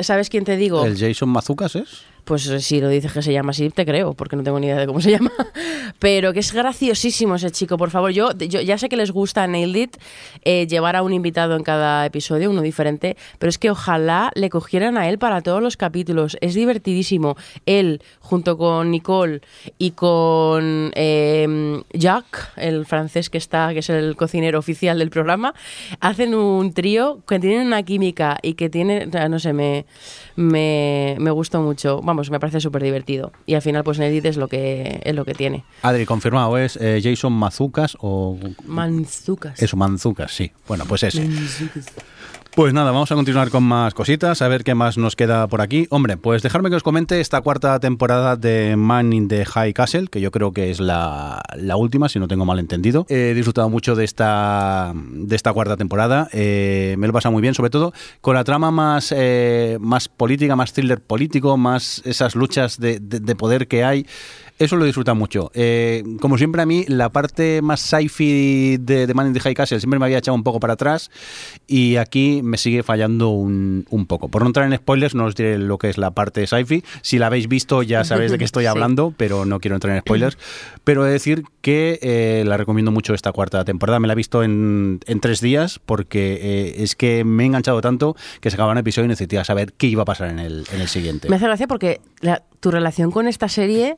¿Sabes quién te digo? ¿El Jason Mazucas es? Pues eh, si lo dices que se llama así, te creo, porque no tengo ni idea de cómo se llama. Pero que es graciosísimo ese chico, por favor. Yo, yo ya sé que les gusta Nailed It eh, llevar a un invitado en cada episodio, uno diferente, pero es que ojalá le cogieran a él para todos los capítulos. Es divertidísimo. Él, junto con Nicole y con eh, Jack, el francés que está, que es el cocinero oficial del programa, hacen un trío que tienen una química y que tiene, o sea, no sé, me, me, me gustó mucho. Vamos, me parece súper divertido. Y al final, pues Nailed It es lo que, es lo que tiene. Adri, confirmado, ¿es eh, Jason Mazucas o...? Manzucas. Eso, Manzucas, sí. Bueno, pues ese. Pues nada, vamos a continuar con más cositas, a ver qué más nos queda por aquí. Hombre, pues dejarme que os comente esta cuarta temporada de Man in the High Castle, que yo creo que es la, la última, si no tengo mal entendido. He disfrutado mucho de esta, de esta cuarta temporada, eh, me lo he pasado muy bien, sobre todo con la trama más, eh, más política, más thriller político, más esas luchas de- de poder que hay. Eso lo disfruta mucho. Eh, como siempre a mí, la parte más sci-fi de, de Man in the High Castle siempre me había echado un poco para atrás y aquí me sigue fallando un, un poco. Por no entrar en spoilers, no os diré lo que es la parte sci-fi. Si la habéis visto ya sabéis de qué estoy Sí. hablando, pero no quiero entrar en spoilers. Pero he de decir que eh, la recomiendo mucho esta cuarta temporada. Me la he visto en, en tres días porque eh, es que me he enganchado tanto que se acababa un episodio y necesitaba saber qué iba a pasar en el, en el siguiente. Me hace gracia porque la- tu relación con esta serie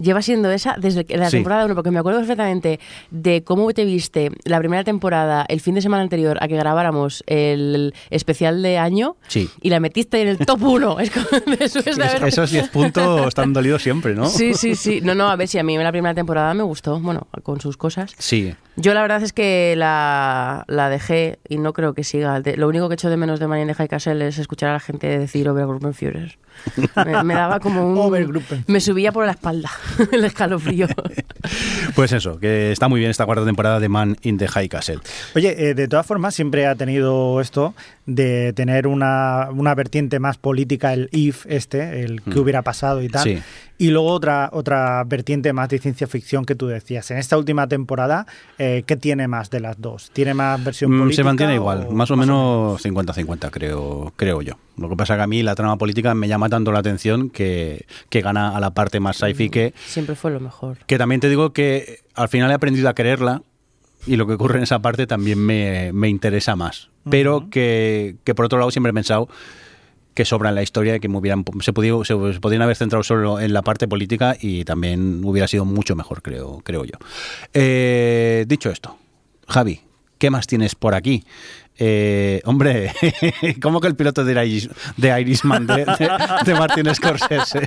lleva siendo esa desde que- la Sí. temporada 1, porque me acuerdo perfectamente de cómo te viste la primera temporada, el fin de semana anterior a que grabáramos el especial de año, Sí. y la metiste en el top 1. Es como después de Es- haber- esos 10 puntos están dolidos siempre, ¿no? Sí, sí, sí. No, no, a ver si a mí la primera temporada me gustó, bueno, con sus cosas. Sí. Yo la verdad es que la, la dejé y no creo que siga. Lo único que echo de menos de Marien de High Castle es escuchar a la gente decir Overgruppenführer. Me, me daba como un... Me subía por la espalda el escalofrío. Pues eso, que está muy bien esta cuarta temporada de Man in the High Castle. Oye, eh, de todas formas, siempre ha tenido esto de tener una, una vertiente más política, el if este, el que Mm. hubiera pasado y tal. Sí. Y luego otra, otra vertiente más de ciencia ficción que tú decías. En esta última temporada, eh, ¿qué tiene más de las dos? ¿Tiene más versión Mm, política? Se mantiene igual, o más o menos 50-50 creo, creo yo. Lo que pasa que a mí la trama política me llama tanto la atención que, que gana a la parte más sci-fi que, Siempre fue lo mejor. que también te digo que al final he aprendido a quererla y lo que ocurre en esa parte también me, me interesa más. Pero que, que por otro lado siempre he pensado que sobra en la historia y que me hubieran, se, se, se podrían haber centrado solo en la parte política y también hubiera sido mucho mejor, creo, creo yo. Eh, dicho esto, Javi, ¿qué más tienes por aquí? Eh, hombre, ¿cómo que el piloto de, Iris, de Irishman de, de, de Martin Scorsese?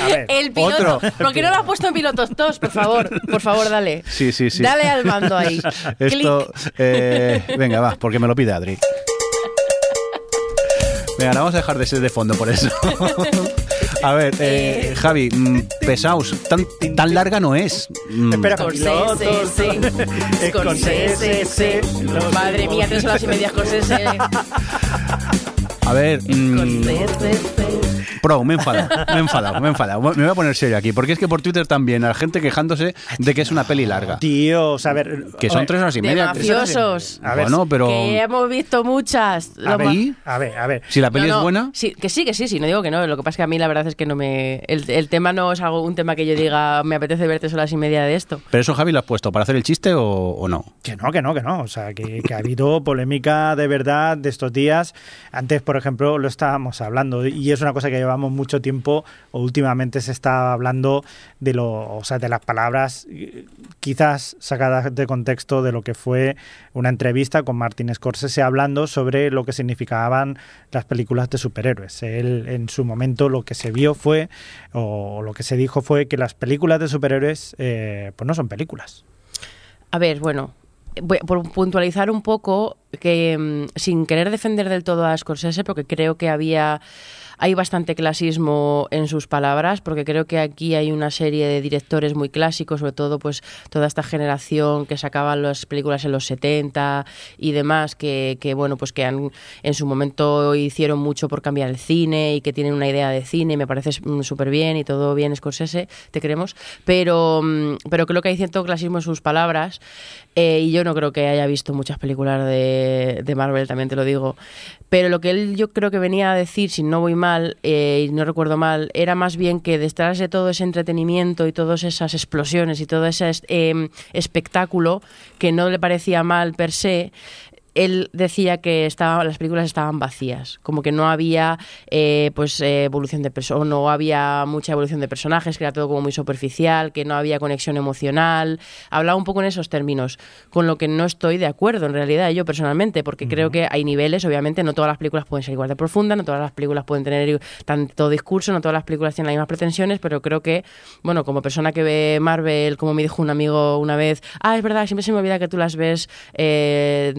A ver, El piloto. Otro. ¿Por qué no lo has puesto en pilotos todos? Por favor, por favor, dale. Sí, sí, sí. Dale al mando ahí. Esto, eh, venga, va, porque me lo pide Adri. Venga, la vamos a dejar de ser de fondo por eso. A ver, eh, Javi, mm, pesaos, tan, tan larga no es. Mm, Espera, Scorsese, sí. Scorsese, sí. Madre mía, tres horas y media Scorsese. A ver, mm, Scorsese, sí. Pro, me he enfadado, me he enfadado, me he enfadado. Me voy a poner serio aquí, porque es que por Twitter también hay gente quejándose de que es una peli larga. Tío, a ver. Que son oye, tres horas y media. mafiosos. A ver, bueno, pero Que hemos visto muchas. A ver, a ver, a ver. si la peli No, no, es buena, Sí, que sí, que sí, sí, no digo que no. Lo que pasa es que a mí la verdad es que no me. El, el tema no es algo, un tema que yo diga, me apetece ver tres horas y media de esto. pero eso Javi lo has puesto para hacer el chiste o, o no. Que no, que no, que no. O sea, que, que ha habido polémica de verdad de estos días. Antes, por ejemplo, lo estábamos hablando y es una cosa que llevamos mucho tiempo o últimamente se está hablando de lo, o sea, de las palabras eh, quizás sacadas de contexto de lo que fue una entrevista con Martin Scorsese hablando sobre lo que significaban las películas de superhéroes. Él en su momento lo que se vio fue o lo que se dijo fue que las películas de superhéroes eh, pues no son películas. A ver, bueno, por puntualizar un poco, que mm, sin querer defender del todo a Scorsese, porque creo que había hay bastante clasismo en sus palabras, porque creo que aquí hay una serie de directores muy clásicos, sobre todo pues toda esta generación que sacaban las películas en los 70 y demás, que, que bueno, pues que han, en su momento hicieron mucho por cambiar el cine y que tienen una idea de cine, me parece mm, súper bien y todo bien Scorsese, te queremos, pero, mm, pero creo que hay cierto clasismo en sus palabras eh, y yo no creo que haya visto muchas películas de, de Marvel, también te lo digo. Pero lo que él yo creo que venía a decir, si no voy mal eh, y no recuerdo mal, era más bien que detrás de todo ese entretenimiento y todas esas explosiones y todo ese eh, espectáculo que no le parecía mal per se, él decía que estaba, las películas estaban vacías, como que no había eh, pues eh, evolución de personas, no había mucha evolución de personajes, que era todo como muy superficial, que no había conexión emocional. Hablaba un poco en esos términos, con lo que no estoy de acuerdo en realidad yo personalmente, porque creo que hay niveles, obviamente no todas las películas pueden ser igual de profundas, no todas las películas pueden tener tanto discurso, no todas las películas tienen las mismas pretensiones, pero creo que, bueno, como persona que ve Marvel, como me dijo un amigo una vez, ah, es verdad, siempre se me olvida que tú las ves eh,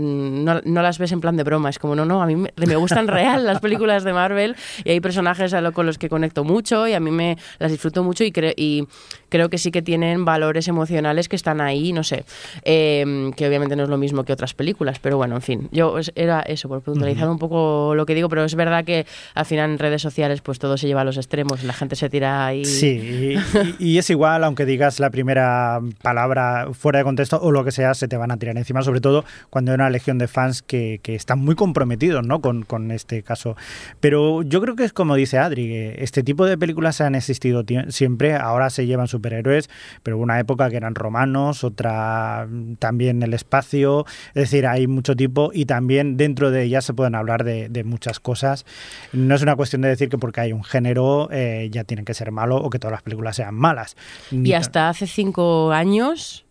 no, las ves en plan de broma. Es como, no, no, a mí me, gustan real las películas de Marvel y hay personajes a lo, con los que conecto mucho y a mí me las disfruto mucho y, y creo que sí que tienen valores emocionales que están ahí, no sé, eh, que obviamente no es lo mismo que otras películas, pero bueno, en fin, yo era eso, por puntualizar uh -huh. un poco lo que digo, pero es verdad que al final en redes sociales pues todo se lleva a los extremos, la gente se tira ahí. Sí, y, y es igual, aunque digas la primera palabra fuera de contexto o lo que sea, se te van a tirar encima, sobre todo cuando hay una legión de fans que, que están muy comprometidos ¿no? con, con, este caso. Pero yo creo que es como dice Adri, que este tipo de películas han existido siempre, ahora se llevan superhéroes, pero hubo una época que eran romanos, otra también el espacio, es decir, hay mucho tipo y también dentro de ellas se pueden hablar de, de muchas cosas. No es una cuestión de decir que porque hay un género eh, ya tienen que ser malo o que todas las películas sean malas. Y hasta hace cinco años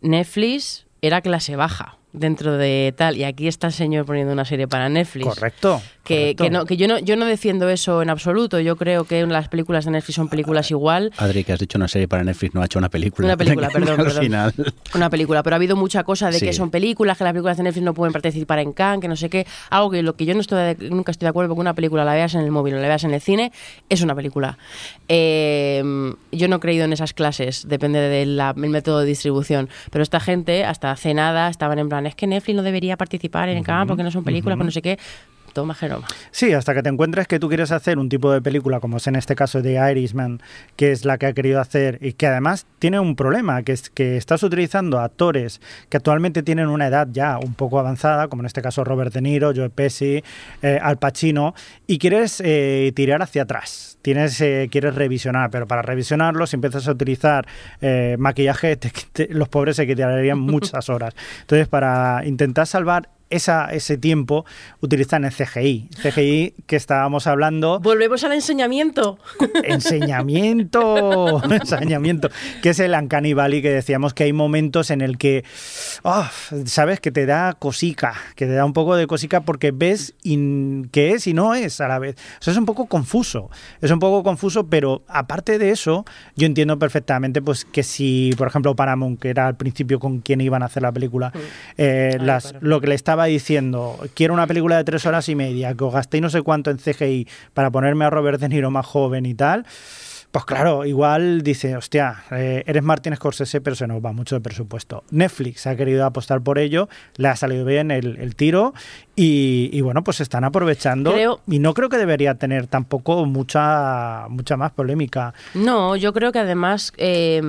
Netflix era clase baja. Dentro de tal. Y aquí está el señor poniendo una serie para Netflix. Correcto. Que, correcto. que no, que yo no, yo no defiendo eso en absoluto. Yo creo que las películas de Netflix son películas igual. Adri, que has dicho una serie para Netflix, no ha hecho una película. Una película, perdón, Al perdón. final. Una película, pero ha habido mucha cosa de Sí. que son películas, que las películas de Netflix no pueden participar en Cannes, que no sé qué. Algo que lo que yo no estoy de- nunca estoy de acuerdo porque una película la veas en el móvil o la veas en el cine, es una película. Eh, yo no he creído en esas clases, depende del método de distribución. Pero esta gente, hasta hace nada, estaban en plan, es que Netflix no debería participar en Cannes porque no son películas, pues no sé qué. Toma, Genoma. Sí, hasta que te encuentres que tú quieres hacer un tipo de película, como es en este caso de Irishman, que es la que ha querido hacer y que además tiene un problema, que es que estás utilizando actores que actualmente tienen una edad ya un poco avanzada, como en este caso Robert De Niro, Joe Pesci, eh, Al Pacino, y quieres eh, tirar hacia atrás. Tienes, eh, quieres revisionar, pero para revisionarlo, si empiezas a utilizar eh, maquillaje, los pobres se quedarían muchas horas. Entonces, para intentar salvar esa, ese tiempo, utilizan el CGI. CGI que estábamos hablando, Volvemos al enseñamiento. enseñamiento, enseñamiento, que es el Uncanny Valley que decíamos que hay momentos en el que, ah, sabes, que te da cosica, que te da un poco de cosica porque ves in- que es y no es a la vez. O sea, es un poco confuso, es un poco confuso, pero aparte de eso, yo entiendo perfectamente pues que si, por ejemplo, Paramount, que era al principio con quien iban a hacer la película, eh, Ay, las, Paramount. lo que le estaba diciendo, quiero una película de tres horas y media, que os gastéis no sé cuánto en CGI para ponerme a Robert De Niro más joven y tal, pues claro, igual dice, hostia, eh, eres Martin Scorsese, pero se nos va mucho de presupuesto. Netflix ha querido apostar por ello, le ha salido bien el, el tiro y, y bueno, pues están aprovechando Creo- y no creo que debería tener tampoco mucha, mucha más polémica. No, yo creo que además eh,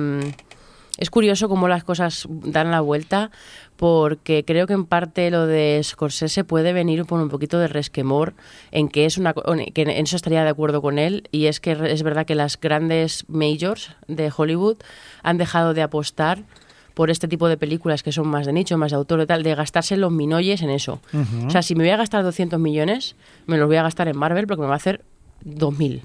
es curioso cómo las cosas dan la vuelta, porque creo que en parte lo de Scorsese puede venir por un poquito de resquemor en que es una que en eso estaría de acuerdo con él y es que es verdad que las grandes majors de Hollywood han dejado de apostar por este tipo de películas que son más de nicho, más de autor y tal, de gastarse los minoyes en eso. O sea, si me voy a gastar 200 millones, me los voy a gastar en Marvel porque me va a hacer 2000.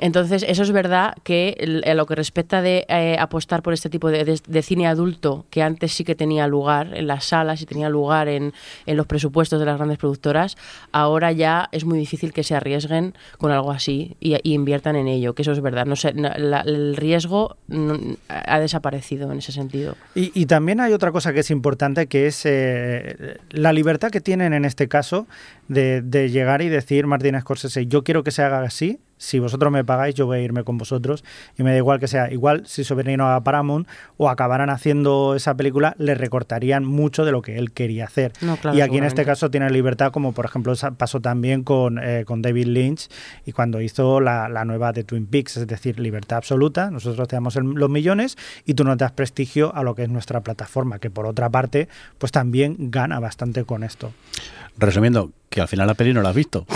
Entonces, eso es verdad que a lo que respecta de eh, apostar por este tipo de, de- cine adulto, que antes sí que tenía lugar en las salas y tenía lugar en, en los presupuestos de las grandes productoras, ahora ya es muy difícil que se arriesguen con algo así y, inviertan en ello, que eso es verdad. No sé, la- el riesgo ha desaparecido en ese sentido. Y, y también hay otra cosa que es importante, que es eh, la libertad que tienen en este caso de, de llegar y decir, Martín Scorsese, yo quiero que se haga así, si vosotros me pagáis, yo voy a irme con vosotros y me da igual que sea. Igual si Soberano a Paramount o acabaran haciendo esa película, le recortarían mucho de lo que él quería hacer. No, claro, y aquí en este caso tiene libertad, como por ejemplo pasó también con, eh, con David Lynch y cuando hizo la, la nueva de Twin Peaks, es decir, libertad absoluta. Nosotros te damos el- los millones y tú no das prestigio a lo que es nuestra plataforma, que por otra parte, pues también gana bastante con esto. Resumiendo, que al final la peli no la has visto.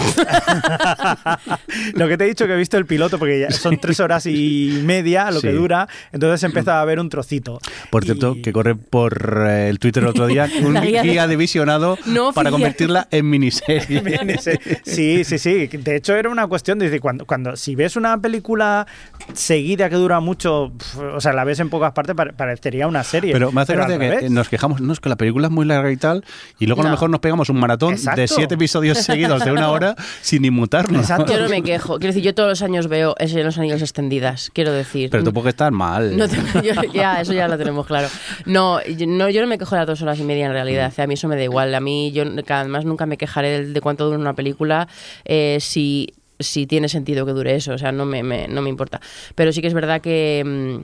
Lo que te he dicho que he visto el piloto, porque ya son tres horas y media lo que dura, entonces empezaba a ver un trocito. Por cierto, Y- que corre por eh, el Twitter el otro día un guía guía, de- visionado No para convertirla en miniserie. Sí, sí, sí. De hecho, era una cuestión de decir, cuando, cuando si ves una película seguida que dura mucho, pf, o sea, la ves en pocas partes, pare- parecería una serie. Pero me hace gracia que revés. nos quejamos, no, es que la película es muy larga y tal, y luego a lo mejor nos pegamos un maratón Exacto. de siete episodios seguidos de una hora sin inmutarnos. Exacto. Yo no me quejo. Quiero decir, yo todos los años veo ese los anillos extendidas, quiero decir. Pero tampoco estar mal. No te- yo- ya, eso ya lo tenemos claro. No yo, no, yo no me quejo de las dos horas y media en realidad. A mí eso me da igual. A mí, yo además nunca me quejaré de, de cuánto dura una película eh, si, si tiene sentido que dure eso. O sea, no me, me- no me importa. Pero sí que es verdad que.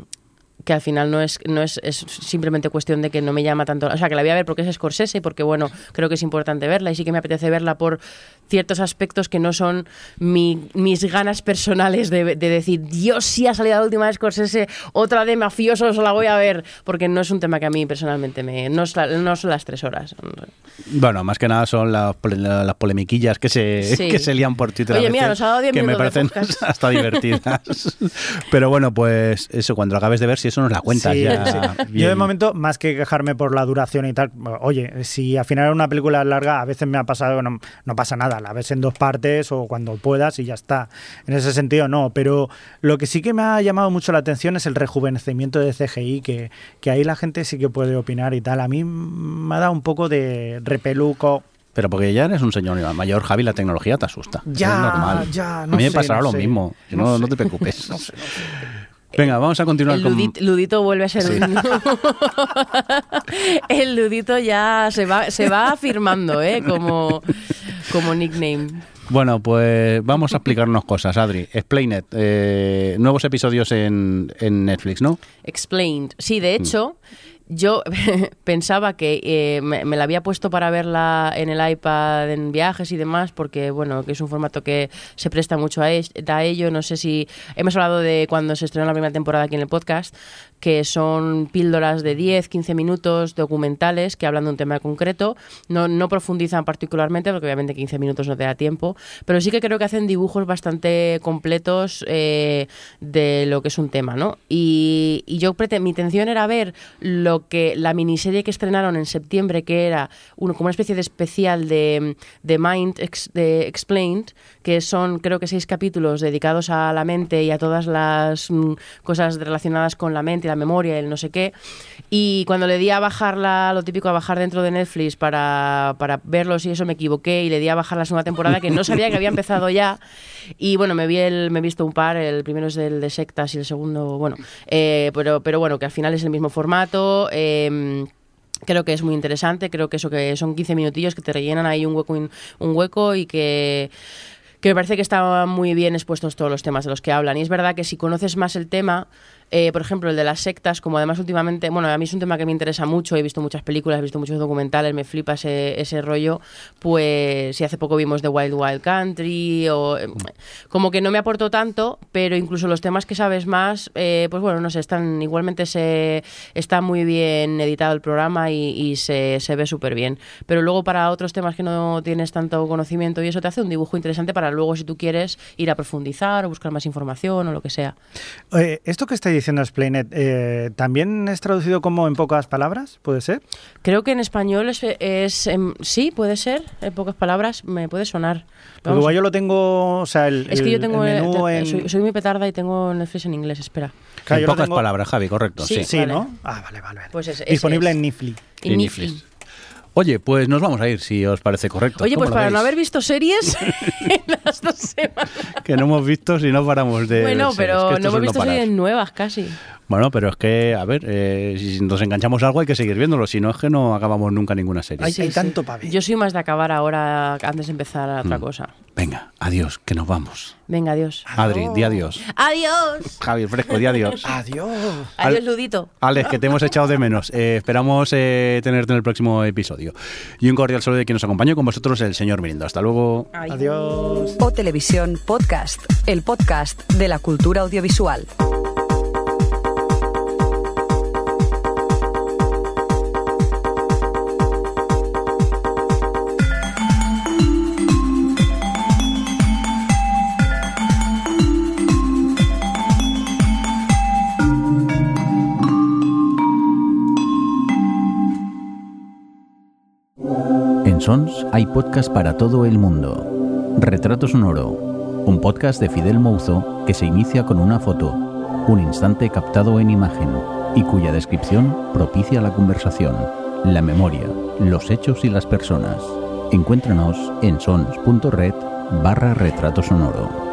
Que al final no es no es, es simplemente cuestión de que no me llama tanto o sea que la voy a ver porque es Scorsese y porque bueno creo que es importante verla y sí que me apetece verla por ciertos aspectos que no son mi- mis ganas personales de, de decir Dios sí ha salido la última de Scorsese otra de mafiosos la voy a ver porque no es un tema que a mí personalmente me no, es la- no son las tres horas Bueno, más que nada son las, las polemiquillas que se, Sí. que se lían por Twitter. a Oye, mira, nos ha dado 10 Que me parecen hasta divertidas. Pero bueno, pues eso, cuando lo acabes de ver, si eso nos la cuentas Sí, ya. sí. Yo de momento, más que quejarme por la duración y tal, oye, si al final una película larga, a veces me ha pasado, no, no pasa nada. la ves en dos partes o cuando puedas y ya está. En ese sentido no, pero lo que sí que me ha llamado mucho la atención es el rejuvenecimiento de CGI, que, que ahí la gente sí que puede opinar y tal. A mí me ha dado un poco de repeluco. Pero porque ya eres un señor mayor, Javi, la tecnología te asusta. Ya, es normal. ya, a no mí me sé, pasará no lo sé. mismo. No No, sé. no te preocupes. Venga, vamos a continuar El con... ludit- ludito vuelve a ser Sí. un... El ludito ya se va, se va afirmando, ¿eh? Como, como nickname. Bueno, pues vamos a explicarnos cosas, Adri. Explain it. Eh, nuevos episodios en, en Netflix, ¿no? Explained. Sí, Mm. de hecho, yo pensaba que eh, me, la había puesto para verla en el iPad en viajes y demás, porque bueno, que es un formato que se presta mucho a, a ello. No sé si hemos hablado de cuando se estrenó la primera temporada aquí en el podcast, que son píldoras de 10, 15 minutos documentales que hablan de un tema concreto. No, no profundizan particularmente, porque obviamente 15 minutos no te da tiempo, pero sí que creo que hacen dibujos bastante completos eh, de lo que es un tema, ¿no? Y, y yo mi intención era ver lo que la miniserie que estrenaron en septiembre, que era uno, como una especie de especial de, de Mind Explained, que son creo que seis capítulos dedicados a la mente y a todas las mm, cosas relacionadas con la mente y la memoria y el no sé qué. Y cuando le di a bajarla, lo típico, a bajar dentro de Netflix para, para verlos y eso me equivoqué y le di a bajar la segunda temporada que no sabía que había empezado ya. Y bueno, me vi el, me he visto un par, el primero es el de sectas y el segundo, bueno, eh, pero, pero bueno, que al final es el mismo formato. eh, Creo que es muy interesante, creo que eso que son 15 minutillos que te rellenan ahí un hueco, un hueco y que, que me parece que están muy bien expuestos todos los temas de los que hablan. Y es verdad que si conoces más el tema, eh, por ejemplo, el de las sectas, como además últimamente, bueno, a mí es un tema que me interesa mucho, he visto muchas películas, he visto muchos documentales, me flipa ese, ese rollo, pues si hace poco vimos The Wild Wild Country, o eh, como que no me aportó tanto, pero incluso los temas que sabes más, eh, pues bueno, no sé, están igualmente se está muy bien editado el programa y, se, se ve súper bien. Pero luego para otros temas que no tienes tanto conocimiento y eso te hace un dibujo interesante para luego si tú quieres ir a profundizar o buscar más información o lo que sea. Esto que está diciendo Explained, eh, ¿también es traducido como en pocas palabras? ¿Puede ser? Creo que en español es, es em, sí, puede ser, en pocas palabras, me puede sonar. Igual yo lo tengo, o sea, el, es que yo tengo el menú te- en... soy, soy muy petarda y tengo Netflix en inglés, espera. Claro, en pocas tengo- palabras, Javi, correcto. Sí, Sí. Sí, Vale. ¿no? Ah, vale, vale. vale. Pues ese Disponible es. en Netflix. En Netflix. Oye, pues nos vamos a ir, si os parece correcto. Oye, ¿Cómo pues para no veis? haber visto series en las dos semanas. Que no hemos visto si no paramos de Bueno, series, pero no hemos visto parar. series nuevas casi. Bueno, pero es que, a ver, eh, si nos enganchamos a algo hay que seguir viéndolo, si no es que no acabamos nunca ninguna serie. Hay, hay tanto para ver. Yo soy más de acabar ahora antes de empezar a Mm. otra cosa. Venga, adiós, que nos vamos. Venga, adiós. Adri, di adiós. Adiós. Javi, fresco, di adiós. Adiós. Adiós, Ludito. Alex, que te hemos echado de menos. Eh, esperamos eh, tenerte en el próximo episodio. Y un cordial saludo de quien nos acompañó con vosotros, el señor Mirindo. Hasta luego. Adiós. O Televisión Podcast, el podcast de la cultura audiovisual. En Sons hay podcast para todo el mundo. Retrato Sonoro, un podcast de Fidel Mouzo que se inicia con una foto, un instante captado en imagen y cuya descripción propicia la conversación, la memoria, los hechos y las personas. Encuéntranos en sons.red barra retrato sonoro.